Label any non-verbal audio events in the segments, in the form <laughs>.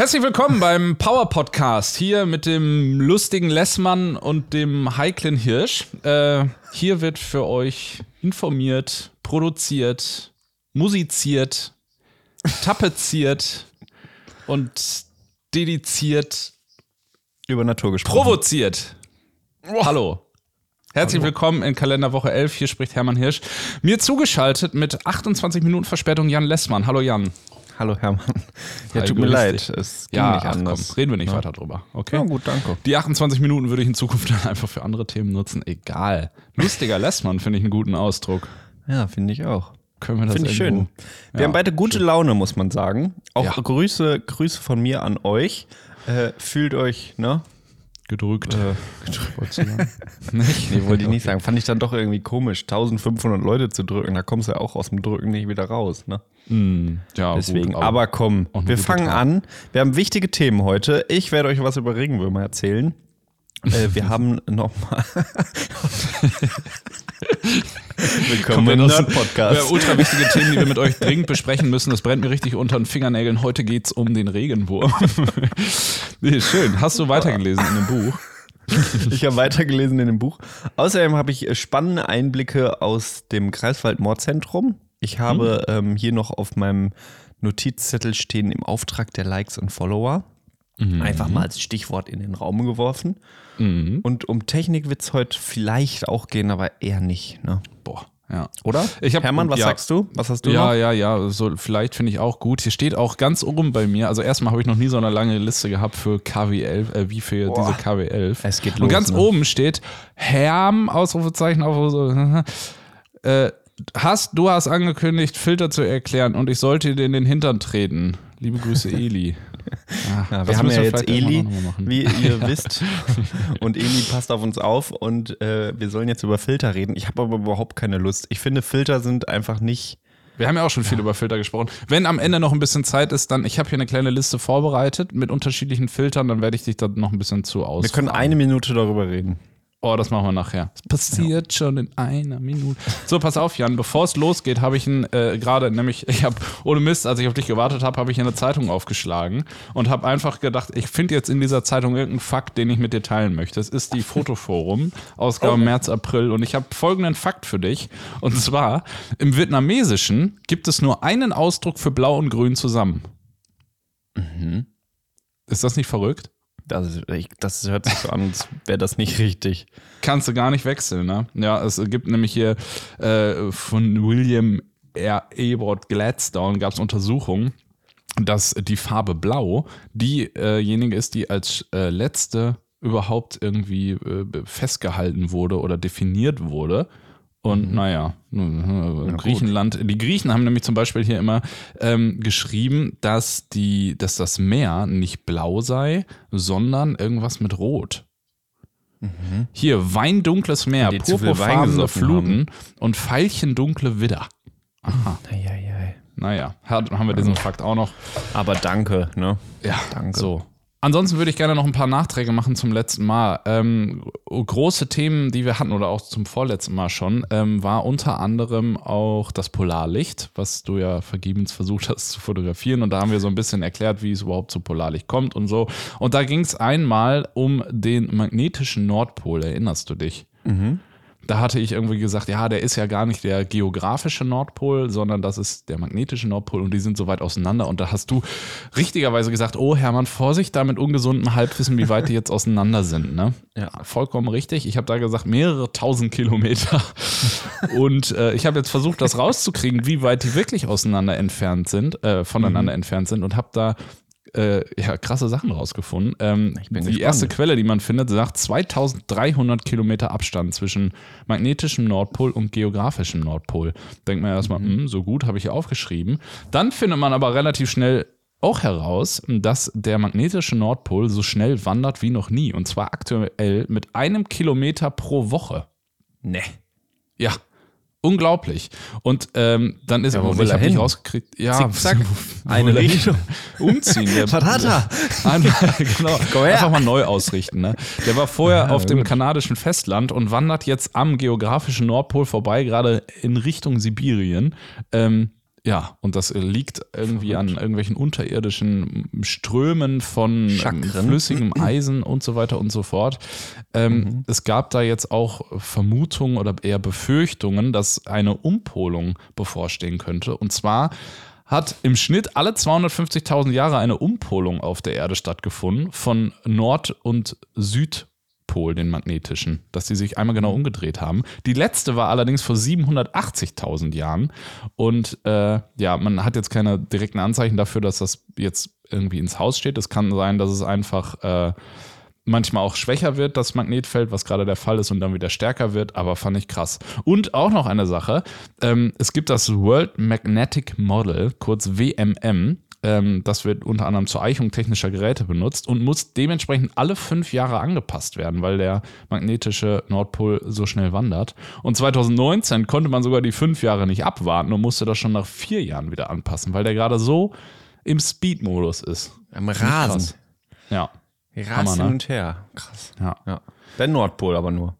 Herzlich willkommen beim Power Podcast. Hier mit dem lustigen Lessmann und dem heiklen Hirsch. Äh, hier wird für euch informiert, produziert, musiziert, tapeziert und dediziert Über Natur gesprochen. provoziert. Hallo. Herzlich willkommen in Kalenderwoche 11. Hier spricht Hermann Hirsch. Mir zugeschaltet mit 28 Minuten Verspätung Jan Lessmann. Hallo Jan. Hallo Hermann. Ja, tut mir leid. Es ging Ja, nicht ach, komm, anders. reden wir nicht weiter drüber. Okay. Ja, gut, danke. Die 28 Minuten würde ich in Zukunft dann einfach für andere Themen nutzen. Egal. Lustiger <laughs> Lessmann finde ich einen guten Ausdruck. Ja, finde ich auch. Können wir das Finde ich schön. Wir Ja, haben beide gute Laune, muss man sagen. Auch Ja. Grüße, Grüße von mir an euch. Äh, fühlt euch, ne? Gedrückt. Äh, <laughs> sagen? nicht? nee, wollte ich nicht sagen. Fand ich dann doch irgendwie komisch, 1500 Leute zu drücken. Da kommst du ja auch aus dem Drücken nicht wieder raus, ne? Hm, ja, Deswegen, gut, aber komm, auch eine wir fangen Tat. an. Wir haben wichtige Themen heute. Ich werde euch was über Regenwürmer erzählen. Äh, wir <laughs> haben nochmal. <laughs> <laughs> Willkommen im Nerd-Podcast. ultra wichtige Themen, die wir mit euch dringend besprechen müssen. Das brennt mir richtig unter den Fingernägeln. Heute geht's um den Regenwurm. <laughs> nee, schön. Hast du weitergelesen in dem Buch? <laughs> Ich habe weitergelesen in dem Buch. Außerdem habe ich spannende Einblicke aus dem Greifswald-Mordzentrum. Ich habe ähm, hier noch auf meinem Notizzettel stehen im Auftrag der Likes und Follower. Einfach mal als Stichwort in den Raum geworfen. Und um Technik wird es heute vielleicht auch gehen, aber eher nicht. Ne? Boah, ja. Oder? Ich hab- Hermann, was ja. sagst du? Was hast du Ja, noch? ja, ja, so vielleicht finde ich auch gut. Hier steht auch ganz oben bei mir, also erstmal habe ich noch nie so eine lange Liste gehabt für KW11, äh, wie für Boah. diese KW11. Es geht Und los, ganz ne? oben steht Herm, Ausrufezeichen, so, <laughs> äh, hast, du hast angekündigt, Filter zu erklären und ich sollte dir in den Hintern treten. Liebe Grüße, <laughs> Eli. Ah, Ja, wir haben ja jetzt Eli, wie ihr <laughs> wisst. Und Eli passt auf uns auf und äh, wir sollen jetzt über Filter reden. Ich habe aber überhaupt keine Lust. Ich finde, Filter sind einfach nicht. Wir haben ja auch schon viel über Filter gesprochen. Wenn am Ende noch ein bisschen Zeit ist, dann, ich habe hier eine kleine Liste vorbereitet mit unterschiedlichen Filtern, dann werde ich dich da noch ein bisschen zu aus. Wir können eine Minute darüber reden. Oh, das machen wir nachher. Es passiert schon in einer Minute. So, pass auf, Jan. Bevor es losgeht, habe ich äh, gerade, nämlich, <laughs> ich habe, ohne Mist, als ich auf dich gewartet habe, habe ich eine Zeitung aufgeschlagen und habe einfach gedacht, ich finde jetzt in dieser Zeitung irgendeinen Fakt, den ich mit dir teilen möchte. Es ist die Fotoforum, Ausgabe März, April. Und ich habe folgenden Fakt für dich. Und zwar, im Vietnamesischen gibt es nur einen Ausdruck für Blau und Grün zusammen. Ist das nicht verrückt? Das, ich, das hört sich so an, als wäre das nicht richtig. kannst du gar nicht wechseln, ne? Ja, es gibt nämlich hier äh, von William R. Ebert Gladstone gab es Untersuchungen, dass die Farbe Blau diejenige ist, die als äh, letzte überhaupt irgendwie äh, festgehalten wurde oder definiert wurde. Und naja, äh, Griechenland, die Griechen haben nämlich zum Beispiel hier immer ähm, geschrieben, dass, die, dass das Meer nicht blau sei, sondern irgendwas mit Rot. Hier, weindunkles Meer, purpurfarbene Fluten und veilchendunkle Widder. Eieiei. Naja, hat- haben wir diesen Fakt auch noch. Aber danke, ne? Ja, Danke. So. Ansonsten würde ich gerne noch ein paar Nachträge machen zum letzten Mal. Ähm, große Themen, die wir hatten oder auch zum vorletzten Mal schon, ähm, war unter anderem auch das Polarlicht, was du ja vergebens versucht hast zu fotografieren. Und da haben wir so ein bisschen erklärt, wie es überhaupt zu Polarlicht kommt und so. Und da ging es einmal um den magnetischen Nordpol, erinnerst du dich? Da hatte ich irgendwie gesagt, ja, der ist ja gar nicht der geografische Nordpol, sondern das ist der magnetische Nordpol und die sind so weit auseinander. Und da hast du richtigerweise gesagt, oh Hermann, Vorsicht da mit ungesundem Halbwissen, wie weit die jetzt auseinander sind. Ne? Ja. Vollkommen richtig. Ich habe da gesagt, mehrere tausend Kilometer. Und äh, ich habe jetzt versucht, das rauszukriegen, wie weit die wirklich auseinander entfernt sind, äh, voneinander entfernt sind und habe da äh, ja, krasse Sachen rausgefunden. Ähm, die gespannt. erste Quelle, die man findet, sagt 2300 Kilometer Abstand zwischen magnetischem Nordpol und geografischem Nordpol. Denkt man erstmal, Mhm. hm, so gut, habe ich hier aufgeschrieben. Dann findet man aber relativ schnell auch heraus, dass der magnetische Nordpol so schnell wandert wie noch nie. Und zwar aktuell mit einem Kilometer pro Woche. Ne. Ja. Unglaublich. Und ähm, dann ist Ja, aber ich er habe nicht rausgekriegt. Ja, <laughs> wo Eine? Richtung. Umziehen. Der, Was hat er? Einfach, genau, <laughs> einfach mal neu ausrichten. Ne? Der war vorher Ja, auf dem gut. kanadischen Festland und wandert jetzt am geografischen Nordpol vorbei, gerade in Richtung Sibirien. Ähm, Ja, und das liegt irgendwie an irgendwelchen unterirdischen Strömen von Chakren. flüssigem <clears throat> Eisen und so weiter und so fort. Ähm, Es gab da jetzt auch Vermutungen oder eher Befürchtungen, dass eine Umpolung bevorstehen könnte. Und zwar hat im Schnitt alle 250.000 Jahre eine Umpolung auf der Erde stattgefunden von Nord- und Südpol, den magnetischen, dass sie sich einmal genau umgedreht haben. Die letzte war allerdings vor 780.000 Jahren und äh, ja, man hat jetzt keine direkten Anzeichen dafür, dass das jetzt irgendwie ins Haus steht. Es kann sein, dass es einfach äh, manchmal auch schwächer wird, das Magnetfeld, was gerade der Fall ist, und dann wieder stärker wird, aber fand ich krass. Und auch noch eine Sache, ähm, es gibt das World Magnetic Model, kurz WMM, ähm, das wird unter anderem zur Eichung technischer Geräte benutzt und muss dementsprechend alle fünf Jahre angepasst werden, weil der magnetische Nordpol so schnell wandert. Und 2019 konnte man sogar die fünf Jahre nicht abwarten und musste das schon nach vier Jahren wieder anpassen, weil der gerade so im Speed-Modus ist. Am. Rasen. Ja. Rasen ne? hin und her. Krass. Ja. Ja. Der Nordpol aber nur.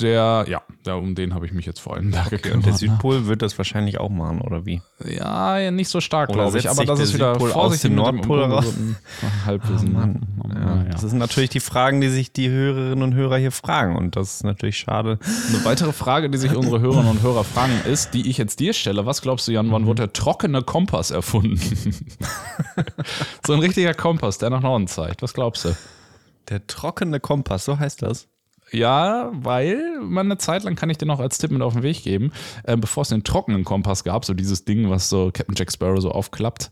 Der, ja, der, um den habe ich mich jetzt vor allem da gekümmert. Und der? Südpol wird das wahrscheinlich auch machen, oder wie? Ja, ja, nicht so stark, glaube ich. Aber das ist wieder Südpol aus vorsichtig mit dem Nordpol raus? Halbwissen. Mann. Ja, Ja. Das sind natürlich die Fragen, die sich die Hörerinnen und Hörer hier fragen. Und das ist natürlich schade. Eine weitere Frage, die sich unsere Hörerinnen und Hörer fragen, ist, die ich jetzt dir stelle. Was glaubst du, Jan, wann wurde der trockene Kompass erfunden? <laughs> so ein richtiger Kompass, der nach Norden zeigt. Was glaubst du? Der trockene Kompass, so heißt das. Ja, weil man eine Zeit lang kann ich dir noch als Tipp mit auf den Weg geben, äh, bevor es den trockenen Kompass gab, so dieses Ding, was so Captain Jack Sparrow so aufklappt.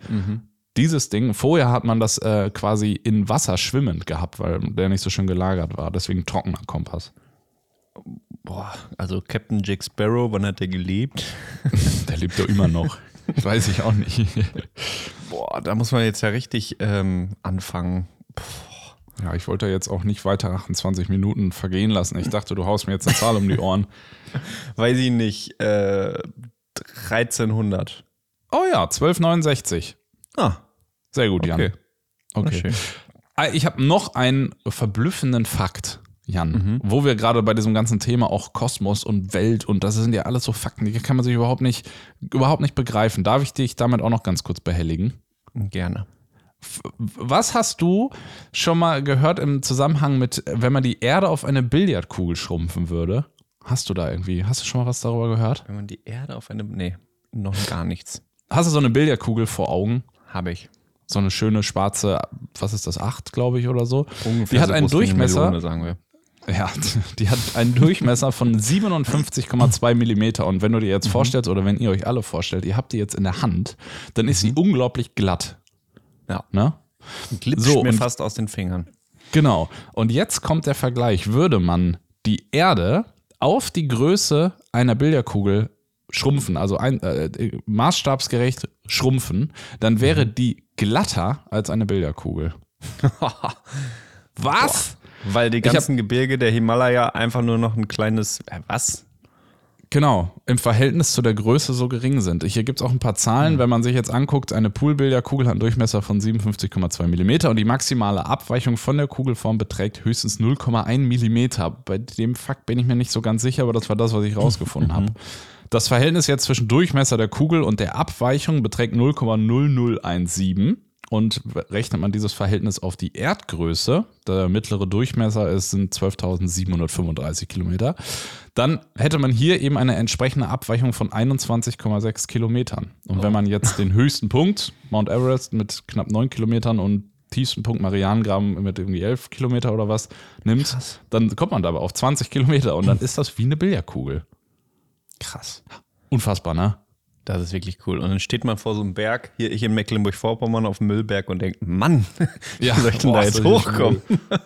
Dieses Ding, vorher hat man das äh, quasi in Wasser schwimmend gehabt, weil der nicht so schön gelagert war. Deswegen trockener Kompass. Boah, also Captain Jack Sparrow, wann hat der gelebt? <laughs> Der lebt doch immer noch. Weiß ich auch nicht. Boah, da muss man jetzt ja richtig ähm, anfangen. Ja, ich wollte jetzt auch nicht weiter 28 Minuten vergehen lassen. Ich dachte, du haust mir jetzt eine Zahl um die Ohren. <laughs> Weiß ich nicht, äh, 1300. Oh ja, 1269. Ah, Sehr gut, Jan. okay. Okay. Ah, Ich habe noch einen verblüffenden Fakt, Jan, Mhm. wo wir gerade bei diesem ganzen Thema auch Kosmos und Welt und das sind ja alles so Fakten, die kann man sich überhaupt nicht, überhaupt nicht begreifen. Darf ich dich damit auch noch ganz kurz behelligen? Gerne. Was hast du schon mal gehört im Zusammenhang mit, wenn man die Erde auf eine Billardkugel schrumpfen würde? Hast du da irgendwie, hast du schon mal was darüber gehört? Wenn man die Erde auf eine. Nee, noch gar nichts. Hast du so eine Billardkugel vor Augen? Habe ich. So eine schöne schwarze, was ist das, acht, glaube ich, oder so? Ungefähr Die hat so einen Durchmesser. Melone, sagen wir. Ja, <laughs> die hat einen Durchmesser von 57,2 Millimeter. Und wenn du dir jetzt vorstellst, oder wenn ihr euch alle vorstellt, ihr habt die jetzt in der Hand, dann ist sie unglaublich glatt. Ja. Ne? Glitscht So, mir fast aus den Fingern. Genau. Und jetzt kommt der Vergleich. Würde man die Erde auf die Größe einer Billardkugel schrumpfen, also ein, äh, maßstabsgerecht schrumpfen, dann wäre die glatter als eine Billardkugel. <laughs> Was? Weil die hab- ganzen Gebirge der Himalaya einfach nur noch ein kleines. Äh, was? Genau, im Verhältnis zu der Größe so gering sind. Hier gibt es auch ein paar Zahlen, wenn man sich jetzt anguckt, eine Poolbillardkugel hat einen Durchmesser von 57,2 Millimeter und die maximale Abweichung von der Kugelform beträgt höchstens 0,1 Millimeter. Bei dem Fakt bin ich mir nicht so ganz sicher, aber das war das, was ich rausgefunden habe. Das Verhältnis jetzt zwischen Durchmesser der Kugel und der Abweichung beträgt 0,0017. Und rechnet man dieses Verhältnis auf die Erdgröße, der mittlere Durchmesser ist, sind 12.735 Kilometer, dann hätte man hier eben eine entsprechende Abweichung von 21,6 Kilometern. Und wenn man jetzt den höchsten Punkt, Mount Everest mit knapp 9 Kilometern und tiefsten Punkt Marianengraben mit irgendwie 11 Kilometer oder was nimmt, dann kommt man dabei auf 20 Kilometer und dann ist das wie eine Billardkugel. Krass. Unfassbar, ne? Das ist wirklich cool. Und dann steht man vor so einem Berg, hier ich in Mecklenburg-Vorpommern auf dem Müllberg und denkt, Mann, <laughs> Ja, wie soll ich denn boah, da jetzt hochkommen?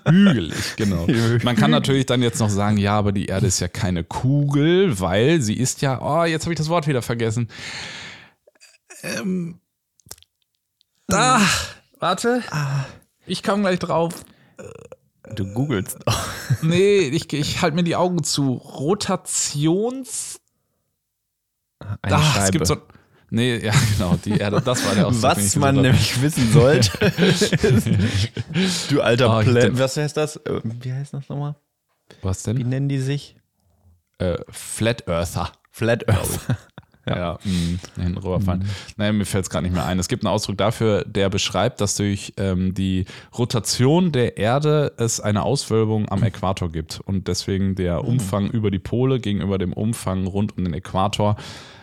Hügelig, genau. <laughs> Man kann natürlich dann jetzt noch sagen, ja, aber die Erde ist ja keine Kugel, weil sie ist ja, oh, jetzt habe ich das Wort wieder vergessen. Ähm, da, warte. Ich komme gleich drauf. Du googelst doch. Nee, ich, ich halte mir die Augen zu. Rotations. Eine Ah, Scheibe. es gibt so. Nee, ja, <laughs> genau, die Erde, das war der Ausdruck, Was man nämlich wissen sollte. <laughs> du alter Plä denk- Was heißt das? Äh, Wie heißt das nochmal? Was Wie denn? nennen die sich? Äh, Flat Earther. Flat Earth. Ja, ja mh, hinten rüberfallen. Mhm. Naja, mir fällt es gerade nicht mehr ein. Es gibt einen Ausdruck dafür, der beschreibt, dass durch ähm, die Rotation der Erde es eine Auswölbung am Äquator gibt und deswegen der mhm. Umfang über die Pole gegenüber dem Umfang rund um den Äquator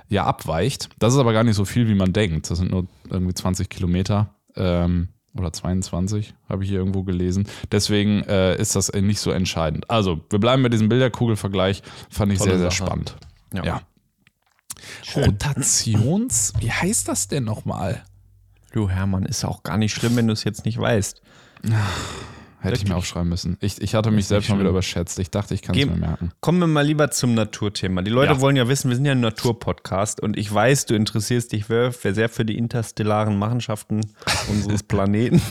ja abweicht. Das ist aber gar nicht so viel, wie man denkt. Das sind nur irgendwie 20 Kilometer. Ähm, oder 22, habe ich hier irgendwo gelesen. Deswegen äh, ist das nicht so entscheidend. Also, wir bleiben bei diesem Bilderkugelvergleich. Fand ich Tolle sehr, sehr Sache. spannend. Ja. ja. Rotations, wie heißt das denn nochmal? Du Hermann, ist auch gar nicht schlimm, wenn du es jetzt nicht weißt. Hätte ich mir aufschreiben müssen. Ich, ich hatte mich selbst mal wieder überschätzt. Ich dachte, ich kann es mir merken. Kommen wir mal lieber zum Naturthema. Die Leute ja. wollen ja wissen, wir sind ja ein Naturpodcast und ich weiß, du interessierst dich sehr für die interstellaren Machenschaften <laughs> unseres Planeten.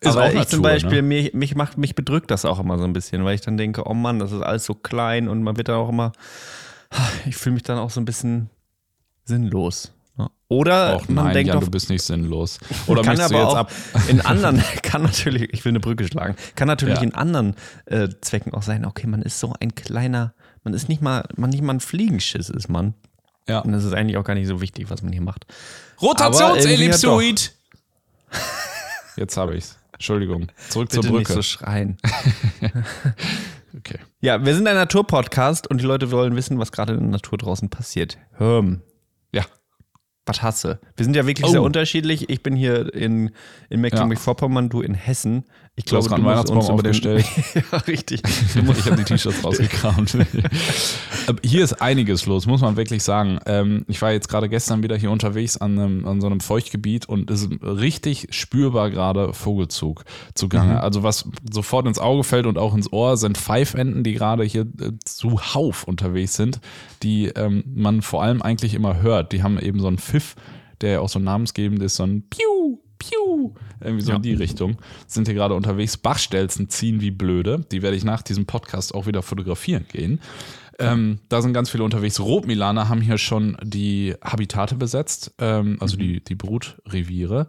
ist Aber auch ich Natur, zum Beispiel, ne? mich, mich, macht, mich bedrückt das auch immer so ein bisschen, weil ich dann denke, oh Mann, das ist alles so klein und man wird dann auch immer, ich fühle mich dann auch so ein bisschen sinnlos. Oder auch man nein, denkt Jan, doch, du bist nicht sinnlos. <laughs> Oder kann aber auch ab? <laughs> in anderen, kann natürlich, ich will eine Brücke schlagen, kann natürlich ja. in anderen äh, Zwecken auch sein, okay, man ist so ein kleiner, man ist nicht mal, man nicht mal ein Fliegenschiss ist man. Ja. Und das ist eigentlich auch gar nicht so wichtig, was man hier macht. Rotationsellipsoid! <laughs> Jetzt habe ich's. Entschuldigung. Zurück Bitte zur Brücke. nicht so schreien. okay. Ja, wir sind ein Naturpodcast und die Leute wollen wissen, was gerade in der Natur draußen passiert. Hörm. Ja was hasse. Wir sind ja wirklich oh. sehr unterschiedlich. Ich bin hier in, in Mecklenburg-Vorpommern, du in Hessen. Ich glaube, hast Weihnachtsbaum uns über den <laughs> ja, richtig. ich habe die T-Shirts <laughs> rausgekramt. <laughs> hier ist einiges los, muss man wirklich sagen. Ähm, ich war jetzt gerade gestern wieder hier unterwegs an, einem, an so einem Feuchtgebiet und es ist richtig spürbar gerade Vogelzug zugange. Mhm. Also was sofort ins Auge fällt und auch ins Ohr sind Pfeifenten, die gerade hier äh, zuhauf unterwegs sind, die ähm, man vor allem eigentlich immer hört. Die haben eben so einen Pfiff, der ja auch so namensgebend ist, so ein Piu, Piu, irgendwie so ja. in die Richtung. Sind hier gerade unterwegs. Bachstelzen ziehen wie blöde. Die werde ich nach diesem Podcast auch wieder fotografieren gehen. Ähm, da sind ganz viele unterwegs. Rotmilaner haben hier schon die Habitate besetzt, ähm, also mhm. die, die Brutreviere.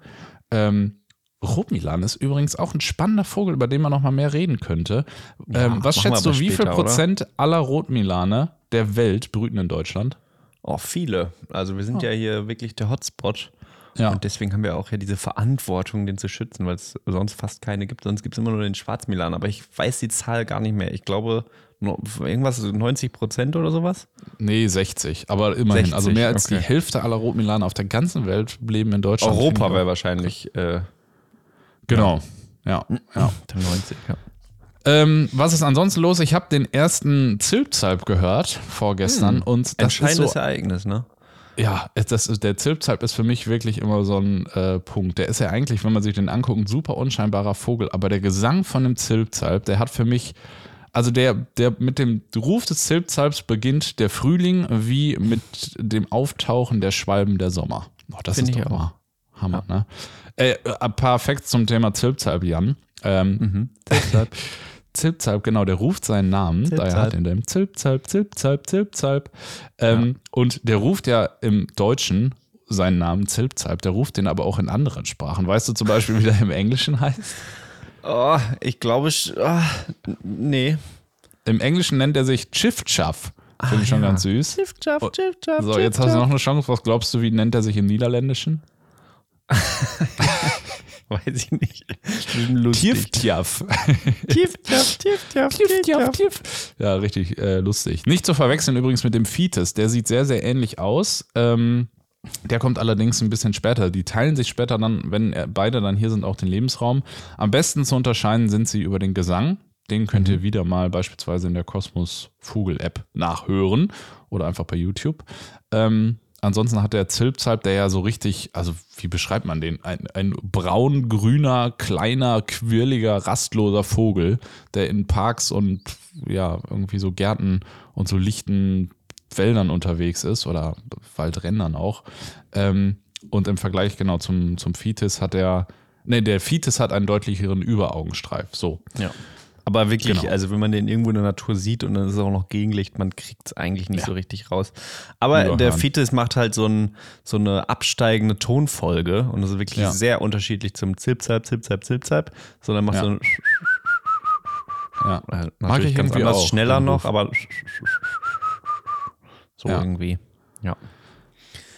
Ähm, Rotmilan ist übrigens auch ein spannender Vogel, über den man noch mal mehr reden könnte. Ja, ähm, was schätzt du, wie viel Prozent oder? aller Rotmilane der Welt brüten in Deutschland? Oh, viele. Also wir sind oh. ja hier wirklich der Hotspot. Ja. Und deswegen haben wir auch ja diese Verantwortung, den zu schützen, weil es sonst fast keine gibt. Sonst gibt es immer nur den Schwarzmilan. Aber ich weiß die Zahl gar nicht mehr. Ich glaube, irgendwas 90 Prozent oder sowas? Nee, 60. Aber immerhin. 60, also mehr als okay. die Hälfte aller Rotmilaner auf der ganzen Welt leben in Deutschland. Europa wäre wahrscheinlich. Äh, genau. Ja. ja. <clears throat> 90, ja. Ähm, was ist ansonsten los? Ich habe den ersten Zilpzalp gehört vorgestern hm. und das Entscheidendes ist so, Ereignis, ne? Ja, das der Zilpzalp ist für mich wirklich immer so ein äh, Punkt. Der ist ja eigentlich, wenn man sich den anguckt, ein super unscheinbarer Vogel, aber der Gesang von dem Zilpzalp, der hat für mich, also der, der mit dem Ruf des Zilpzalps beginnt der Frühling wie mit dem Auftauchen der Schwalben der Sommer. Oh, das Find ist doch immer Hammer, ja. ne? Äh, ein paar Facts zum Thema Zilpzalp, Jan. Ähm, mhm. <laughs> Zilpzalp. Genau, der ruft seinen Namen, Zilpzalp. daher hat er den Zilpzalp, Zilpzalp, Zilpzalp. Ähm, ja. Und der ruft ja im Deutschen seinen Namen Zilpzalp, der ruft den aber auch in anderen Sprachen. Weißt du zum Beispiel, wie der im Englischen heißt? Oh, ich glaube, oh, nee. Im Englischen nennt er sich Chifchaff. Finde ich schon ja. ganz süß. Chifchaff, Chifchaff. So, jetzt hast du noch eine Chance. Was glaubst du, wie nennt er sich im Niederländischen? <laughs> <laughs> Weiß ich nicht. Tieftjaff. <laughs> Tieftjaff, Tieftjaff, Tieftjaff, Tief. Ja, richtig äh, lustig. Nicht zu verwechseln übrigens mit dem Fites. Der sieht sehr, sehr ähnlich aus. Ähm, der kommt allerdings ein bisschen später. Die teilen sich später dann, wenn beide dann hier sind, auch den Lebensraum. Am besten zu unterscheiden sind sie über den Gesang. Den könnt ihr mhm. wieder mal beispielsweise in der Kosmos Vogel App nachhören oder einfach bei YouTube. Ähm, ansonsten hat der Zilpzalp, der ja so richtig, also wie beschreibt man den? Ein, ein braun-grüner, kleiner, quirliger, rastloser Vogel, der in Parks und ja, irgendwie so Gärten und so lichten Wäldern unterwegs ist oder Waldrändern auch. Ähm, und im Vergleich genau zum, zum Fitis hat er, ne, der Fitis hat einen deutlicheren Überaugenstreif. So. Ja. Aber wirklich, genau. also wenn man den irgendwo in der Natur sieht und dann ist es auch noch Gegenlicht, man kriegt es eigentlich nicht ja. so richtig raus. Aber Überhand. der Fites macht halt so, ein, so eine absteigende Tonfolge und das ist wirklich ja. sehr unterschiedlich zum Zilpzalp, Zilpzalp, Zilpzalp, sondern macht ja. so ein ja. <laughs> Mag ich ganz anders, auch, schneller noch, aber so irgendwie. Ja.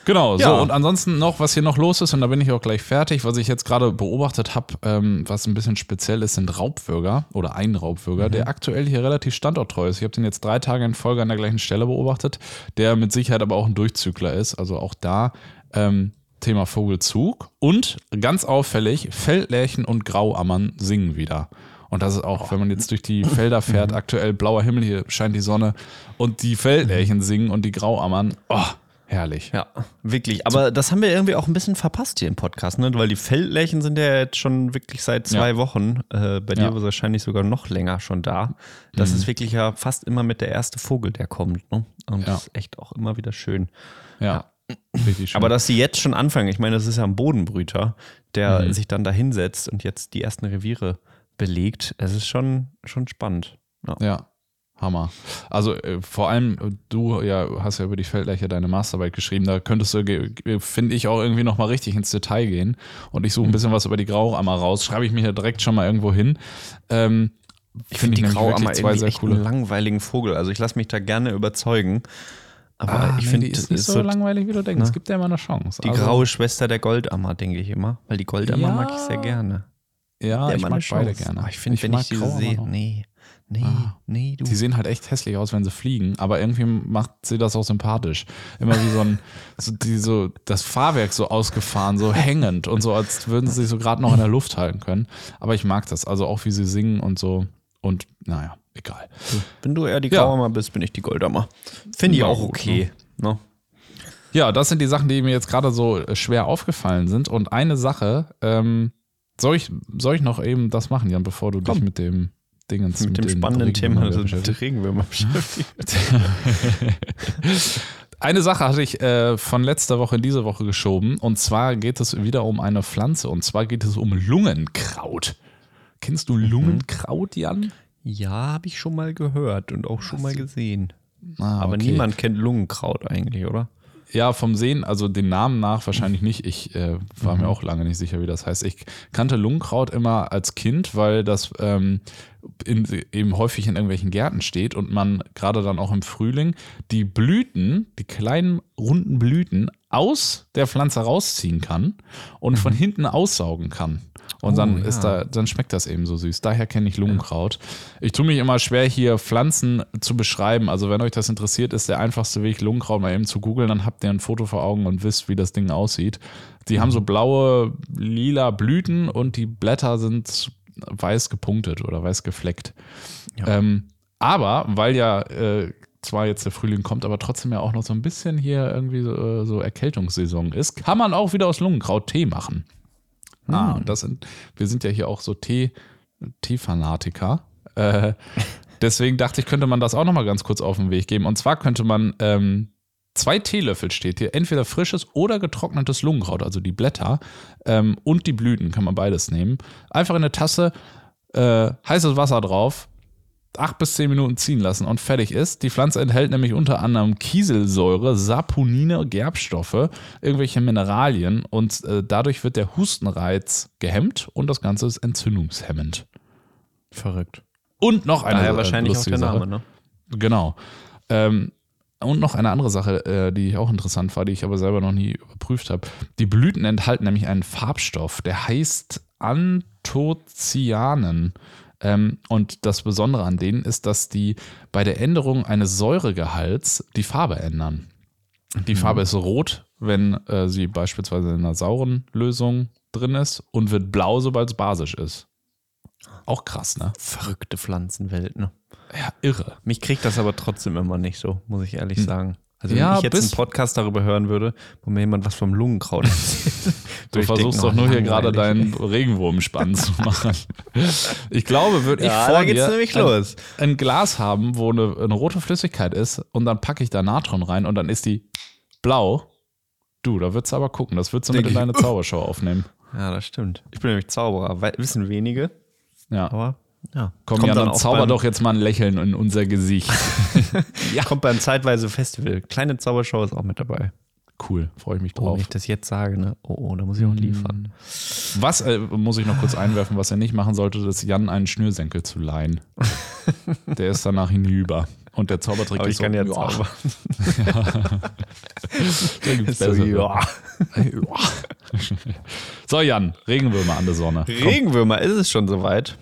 Genau, Ja. so und ansonsten noch, was hier noch los ist, und da bin ich auch gleich fertig, was ich jetzt gerade beobachtet habe, ähm, was ein bisschen speziell ist, sind Raubwürger oder ein Raubwürger, der aktuell hier relativ standorttreu ist. Ich habe den jetzt drei Tage in Folge an der gleichen Stelle beobachtet, der mit Sicherheit aber auch ein Durchzügler ist. Also auch da ähm, Thema Vogelzug. Und ganz auffällig, Feldlärchen und Grauammern singen wieder. Und das ist auch, wenn man jetzt durch die Felder fährt, aktuell blauer Himmel, hier scheint die Sonne und die Feldlärchen singen und die Grauammern, oh, herrlich. Ja, wirklich. Aber das haben wir irgendwie auch ein bisschen verpasst hier im Podcast, ne? Weil die Feldlärchen sind ja jetzt schon wirklich seit zwei Ja. Wochen. Äh, bei dir Ja. Mhm. wahrscheinlich sogar noch länger schon da. Das ist wirklich ja fast immer mit der erste Vogel, der kommt, ne? Und Ja. das ist echt auch immer wieder schön. Ja, richtig schön. Aber dass sie jetzt schon anfangen, ich meine, das ist ja ein Bodenbrüter, der Mhm. sich dann da hinsetzt und jetzt die ersten Reviere belegt. Es ist schon, schon spannend. Ja. Ja, Hammer. Also äh, vor allem, äh, du ja, hast ja über die Feldlärche deine Masterarbeit geschrieben, da könntest du, finde ich, auch irgendwie nochmal richtig ins Detail gehen. Und ich suche ein bisschen was über die Grauammer raus, schreibe ich mir hier direkt schon mal irgendwo hin. Ähm, Ich finde die nämlich Grauammer zwei sehr coole. einen langweiligen Vogel. Also ich lasse mich da gerne überzeugen. Aber Ah, ich nee, finde, die ist es nicht ist so, so langweilig, wie du denkst. Ne? Es gibt ja immer eine Chance. die Also, graue Schwester der Goldammer, denke ich immer. Weil die Goldammer Ja. mag ich sehr gerne. Ja, Der ich mag eine beide Chance. gerne. Aber ich finde, wenn mag ich diese Grauammer sehe, nee, nee, Ah. nee, du. Die sehen halt echt hässlich aus, wenn sie fliegen, aber irgendwie macht sie das auch sympathisch. Immer wie so ein, <laughs> so, die, so das Fahrwerk so ausgefahren, so hängend und so, als würden sie sich so gerade noch in der Luft halten können. Aber ich mag das, also auch wie sie singen und so. Und naja, egal. Wenn du eher die Ja. Grauammer bist, bin ich die Goldammer. Finde ich auch gut, okay. Ne? Ja, das sind die Sachen, die mir jetzt gerade so äh, schwer aufgefallen sind. Und eine Sache, ähm, soll ich, soll ich noch eben das machen, Jan, bevor du dich Komm. mit dem Dingens Mit dem den spannenden Thema, also Regenwürmer beschäftigt. <laughs> Eine Sache hatte ich äh, von letzter Woche in diese Woche geschoben. Und zwar geht es wieder um eine Pflanze. Und zwar geht es um Lungenkraut. Kennst Mhm. du Lungenkraut, Jan? Ja, habe ich schon mal gehört und auch schon mal gesehen. Ah, Aber okay. niemand kennt Lungenkraut eigentlich, oder? Ja, vom Sehen, also den Namen nach wahrscheinlich <laughs> nicht. Ich äh, war Mhm. mir auch lange nicht sicher, wie das heißt. Ich kannte Lungenkraut immer als Kind, weil das ähm, in, eben häufig in irgendwelchen Gärten steht und man gerade dann auch im Frühling die Blüten, die kleinen runden Blüten aus der Pflanze rausziehen kann und von hinten aussaugen kann. Und Mhm. Oh, dann ja. ist da, dann schmeckt das eben so süß. Daher kenne ich Lungenkraut. Ich tue mich immer schwer, hier Pflanzen zu beschreiben. Also, wenn euch das interessiert, ist der einfachste Weg, Lungenkraut mal eben zu googeln. Dann habt ihr ein Foto vor Augen und wisst, wie das Ding aussieht. Die haben Mhm. so blaue, lila Blüten und die Blätter sind weiß gepunktet oder weiß gefleckt. Ja. Ähm, aber, weil ja äh, zwar jetzt der Frühling kommt, aber trotzdem ja auch noch so ein bisschen hier irgendwie so, äh, so Erkältungssaison ist, kann man auch wieder aus Lungenkraut Tee machen. Ah, und das sind, wir sind ja hier auch so Tee, Teefanatiker. Äh, deswegen dachte ich, könnte man das auch nochmal ganz kurz auf den Weg geben. Und zwar könnte man ähm, zwei Teelöffel steht hier, entweder frisches oder getrocknetes Lungenkraut, also die Blätter ähm, und die Blüten, kann man beides nehmen. Einfach in eine Tasse, äh, heißes Wasser drauf, acht bis zehn Minuten ziehen lassen und fertig ist. Die Pflanze enthält nämlich unter anderem Kieselsäure, Saponine, Gerbstoffe, irgendwelche Mineralien und äh, dadurch wird der Hustenreiz gehemmt und das Ganze ist entzündungshemmend. Verrückt. Und noch eine Daher wahrscheinlich auch der Sache. Name, ne? Genau. Ähm, und noch eine andere Sache, äh, die auch interessant war, die ich aber selber noch nie überprüft habe. Die Blüten enthalten nämlich einen Farbstoff, der heißt Anthocyanen. Ähm, und das Besondere an denen ist, dass die bei der Änderung eines Säuregehalts die Farbe ändern. Die Farbe ist rot, wenn äh, sie beispielsweise in einer sauren Lösung drin ist und wird blau, sobald es basisch ist. Auch krass, ne? Verrückte Pflanzenwelt, ne? Ja, irre. Mich kriegt das aber trotzdem immer nicht so, muss ich ehrlich sagen. Also wenn Ja, ich jetzt einen Podcast darüber hören würde, wo mir jemand was vom Lungenkraut <laughs> erzählt. Du ich versuchst denken, doch oh, nur hier gerade deinen Regenwurmspann zu machen. Ich glaube, würde ich Ja, vor da geht's dir nämlich ein, los. ein Glas haben, wo eine, eine rote Flüssigkeit ist und dann packe ich da Natron rein und dann ist die blau. Du, da würdest du aber gucken. Das würdest du mit in ich, deine Zaubershow aufnehmen. Ja, das stimmt. Ich bin nämlich Zauberer. Wissen wenige, Ja. aber ja. Komm, kommt Jan, dann auch zauber doch jetzt mal ein Lächeln in unser Gesicht. <laughs> ja. Kommt beim zeitweise Festival. Kleine Zaubershow ist auch mit dabei. Cool, freue ich mich Oh, wenn drauf. ich das jetzt sage, ne? Oh, oh, da muss ich auch liefern. Was äh, muss ich noch kurz einwerfen, was er nicht machen sollte, ist Jan einen Schnürsenkel zu leihen. <laughs> Der ist danach hinüber. Und der Zaubertrick Aber ist ich kann so, ja ja, zaubern. <laughs> da gibt's So, ja. so, Jan, Regenwürmer an der Sonne. Komm. Regenwürmer, ist es schon soweit?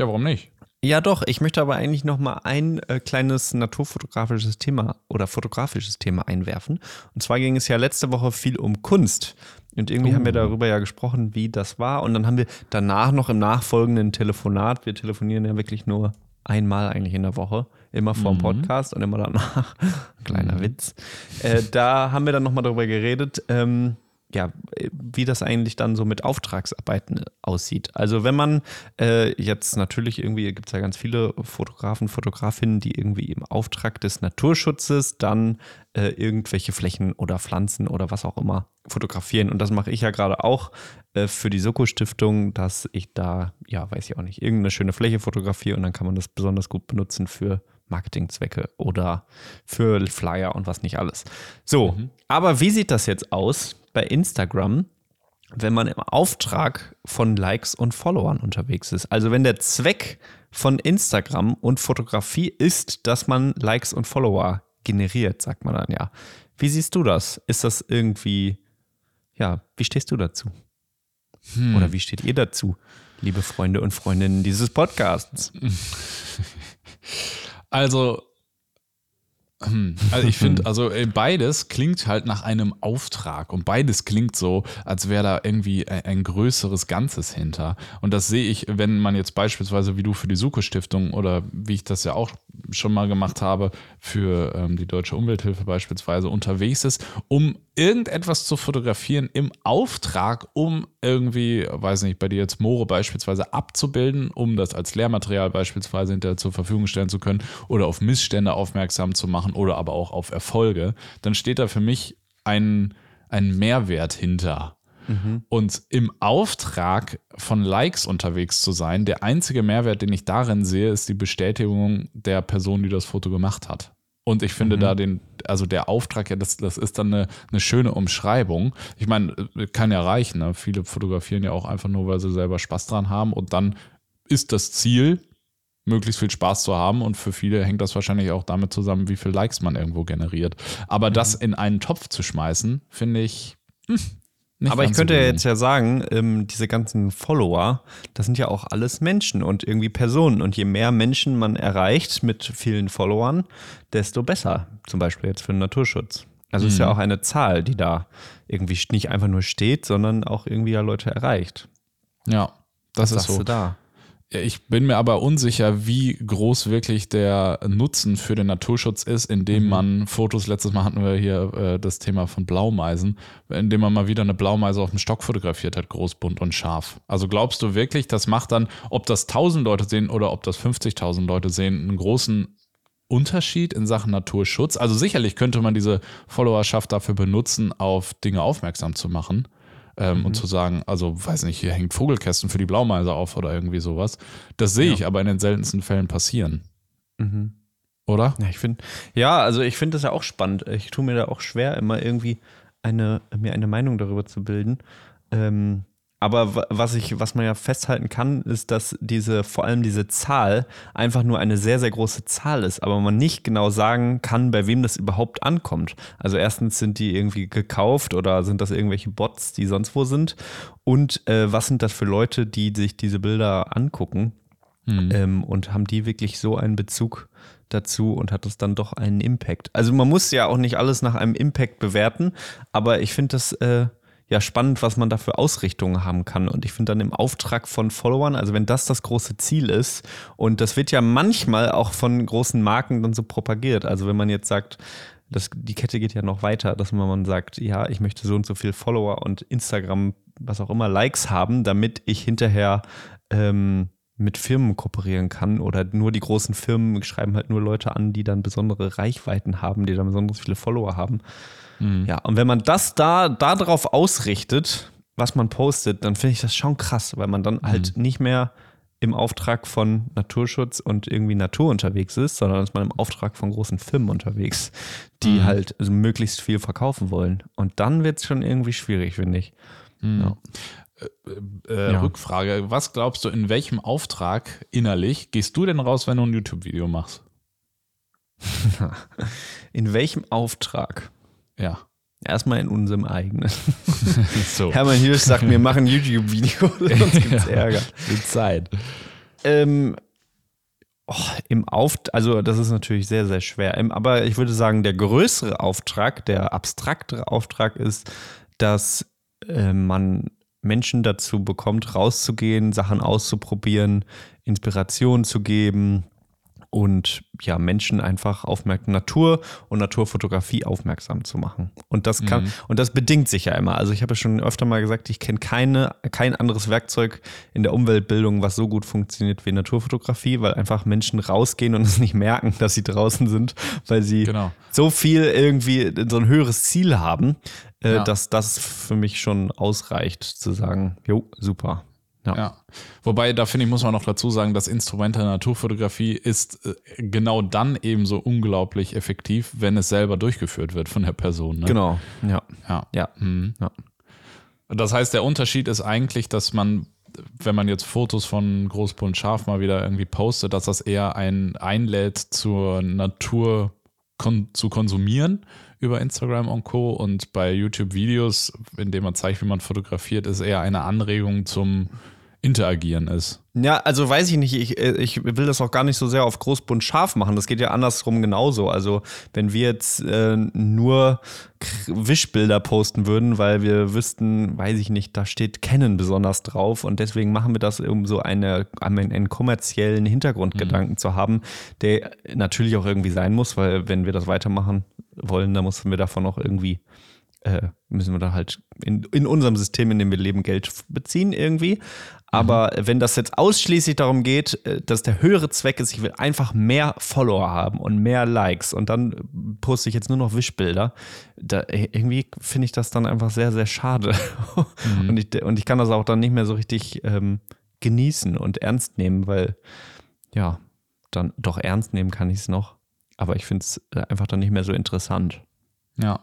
Ja, warum nicht? Ja, doch. Ich möchte aber eigentlich noch mal ein äh, kleines naturfotografisches Thema oder fotografisches Thema einwerfen. Und zwar ging es ja letzte Woche viel um Kunst. Und irgendwie haben wir darüber ja gesprochen, wie das war. Und dann haben wir danach noch im nachfolgenden Telefonat, wir telefonieren ja wirklich nur einmal eigentlich in der Woche, immer vor dem Podcast und immer danach. <laughs> Kleiner Witz. Äh, da haben wir dann nochmal darüber geredet, ähm, ja, wie das eigentlich dann so mit Auftragsarbeiten aussieht. Also wenn man äh, jetzt natürlich irgendwie, gibt es ja ganz viele Fotografen, Fotografinnen, die irgendwie im Auftrag des Naturschutzes dann äh, irgendwelche Flächen oder Pflanzen oder was auch immer fotografieren. Und das mache ich ja gerade auch äh, für die Soko-Stiftung, dass ich da, ja, weiß ich auch nicht, irgendeine schöne Fläche fotografiere und dann kann man das besonders gut benutzen für Marketingzwecke oder für Flyer und was nicht alles. So, aber wie sieht das jetzt aus bei Instagram, wenn man im Auftrag von Likes und Followern unterwegs ist? Also wenn der Zweck von Instagram und Fotografie ist, dass man Likes und Follower generiert, sagt man dann ja. Wie siehst du das? Ist das irgendwie, ja, wie stehst du dazu? Oder wie steht ihr dazu, liebe Freunde und Freundinnen dieses Podcasts? <laughs> Also, hm, also ich finde, also äh, beides klingt halt nach einem Auftrag und beides klingt so, als wäre da irgendwie ein, ein größeres Ganzes hinter. Und das sehe ich, wenn man jetzt beispielsweise wie du für die Suko-Stiftung oder wie ich das ja auch schon mal gemacht habe, für ähm, die Deutsche Umwelthilfe beispielsweise unterwegs ist, um irgendetwas zu fotografieren im Auftrag, um irgendwie, weiß nicht, bei dir jetzt Moore beispielsweise abzubilden, um das als Lehrmaterial beispielsweise hinterher zur Verfügung stellen zu können oder auf Missstände aufmerksam zu machen oder aber auch auf Erfolge, dann steht da für mich ein, ein Mehrwert hinter. Und im Auftrag von Likes unterwegs zu sein, der einzige Mehrwert, den ich darin sehe, ist die Bestätigung der Person, die das Foto gemacht hat. Und ich finde da den, also der Auftrag, ja, das, das ist dann eine, eine schöne Umschreibung. Ich meine, kann ja reichen. Ne? Viele fotografieren ja auch einfach nur, weil sie selber Spaß dran haben. Und dann ist das Ziel, möglichst viel Spaß zu haben. Und für viele hängt das wahrscheinlich auch damit zusammen, wie viel Likes man irgendwo generiert. Aber das in einen Topf zu schmeißen, finde ich. Hm, nicht Aber ich könnte ja jetzt ja sagen, ähm, diese ganzen Follower, das sind ja auch alles Menschen und irgendwie Personen. Und je mehr Menschen man erreicht mit vielen Followern, desto besser. Zum Beispiel jetzt für den Naturschutz. Also ist ja auch eine Zahl, die da irgendwie nicht einfach nur steht, sondern auch irgendwie ja Leute erreicht. Ja, das ist Sagst so. da? Ich bin mir aber unsicher, wie groß wirklich der Nutzen für den Naturschutz ist, indem man Fotos, letztes Mal hatten wir hier äh, das Thema von Blaumeisen, indem man mal wieder eine Blaumeise auf dem Stock fotografiert hat, groß, bunt und scharf. Also glaubst du wirklich, das macht dann, ob das 1000 Leute sehen oder ob das 50.000 Leute sehen, einen großen Unterschied in Sachen Naturschutz? Also sicherlich könnte man diese Followerschaft dafür benutzen, auf Dinge aufmerksam zu machen ähm, und zu sagen, also weiß nicht, hier hängt Vogelkästen für die Blaumeise auf oder irgendwie sowas. Das sehe ich aber in den seltensten Fällen passieren. Oder? Ja, ich finde, ja, also ich finde das ja auch spannend. Ich tue mir da auch schwer, immer irgendwie eine, mir eine Meinung darüber zu bilden. Ähm, aber wa- was ich, was man ja festhalten kann, ist, dass diese, vor allem diese Zahl einfach nur eine sehr, sehr große Zahl ist, aber man nicht genau sagen kann, bei wem das überhaupt ankommt. Also erstens sind die irgendwie gekauft oder sind das irgendwelche Bots, die sonst wo sind? Und äh, was sind das für Leute, die sich diese Bilder angucken? Ähm, und haben die wirklich so einen Bezug dazu und hat das dann doch einen Impact? Also man muss ja auch nicht alles nach einem Impact bewerten, aber ich finde das äh, ja spannend, was man da für Ausrichtungen haben kann. Und ich finde dann im Auftrag von Followern, also wenn das das große Ziel ist, und das wird ja manchmal auch von großen Marken dann so propagiert. Also wenn man jetzt sagt, das, die Kette geht ja noch weiter, dass man, sagt, ja, ich möchte so und so viel Follower und Instagram, was auch immer, Likes haben, damit ich hinterher ähm, mit Firmen kooperieren kann oder nur die großen Firmen schreiben halt nur Leute an, die dann besondere Reichweiten haben, die dann besonders viele Follower haben. Ja, und wenn man das da darauf ausrichtet, was man postet, dann finde ich das schon krass, weil man dann halt nicht mehr im Auftrag von Naturschutz und irgendwie Natur unterwegs ist, sondern ist man im Auftrag von großen Firmen unterwegs, die halt also möglichst viel verkaufen wollen. Und dann wird es schon irgendwie schwierig, finde ich. Ja. Äh, Ja. Rückfrage, was glaubst du, in welchem Auftrag innerlich gehst du denn raus, wenn du ein YouTube-Video machst? <laughs> In welchem Auftrag? Ja. Erstmal in unserem eigenen. <laughs> so. Hermann Hirsch sagt, wir machen YouTube-Video, <laughs> sonst gibt's Ärger. Die Zeit. Ähm, oh, Im Auft also das ist natürlich sehr, sehr schwer. Aber ich würde sagen, der größere Auftrag, der abstraktere Auftrag ist, dass äh, man Menschen dazu bekommt, rauszugehen, Sachen auszuprobieren, Inspiration zu geben und ja, Menschen einfach aufmerksam, Natur und Naturfotografie aufmerksam zu machen. Und das kann, Mhm. und das bedingt sich ja immer. Also ich habe ja schon öfter mal gesagt, ich kenne keine, kein anderes Werkzeug in der Umweltbildung, was so gut funktioniert wie Naturfotografie, weil einfach Menschen rausgehen und <laughs> es nicht merken, dass sie draußen sind, weil sie Genau. so viel irgendwie so ein höheres Ziel haben, äh, Ja. dass das für mich schon ausreicht, zu sagen, jo, super. Ja. Ja. Wobei, da finde ich, muss man noch dazu sagen, das Instrument der Naturfotografie ist äh, genau dann ebenso unglaublich effektiv, wenn es selber durchgeführt wird von der Person. Ne? Genau, ja. Ja. Ja. Mhm. Ja. Das heißt, der Unterschied ist eigentlich, dass man, wenn man jetzt Fotos von Großbund Schaf mal wieder irgendwie postet, dass das eher ein einlädt zur Natur kon zu konsumieren über Instagram und Co. Und bei YouTube-Videos, in denen man zeigt, wie man fotografiert, ist eher eine Anregung zum Interagieren ist. Ja, also weiß ich nicht, ich, äh, ich will das auch gar nicht so sehr auf großbunt scharf machen. Das geht ja andersrum genauso. Also, wenn wir jetzt äh, nur Wischbilder posten würden, weil wir wüssten, weiß ich nicht, da steht Canon besonders drauf und deswegen machen wir das, um so eine, einen, einen kommerziellen Hintergrundgedanken zu haben, der natürlich auch irgendwie sein muss, weil wenn wir das weitermachen wollen, dann müssen wir davon auch irgendwie äh, müssen wir da halt in, in unserem System, in dem wir leben, Geld beziehen irgendwie. Aber wenn das jetzt ausschließlich darum geht, äh, dass der höhere Zweck ist, ich will einfach mehr Follower haben und mehr Likes und dann poste ich jetzt nur noch Wischbilder, da, äh, irgendwie finde ich das dann einfach sehr, sehr schade. <laughs> und, ich, und ich kann das auch dann nicht mehr so richtig ähm, genießen und ernst nehmen, weil ja, dann doch ernst nehmen kann ich es noch. Aber ich finde es äh, einfach dann nicht mehr so interessant. Ja.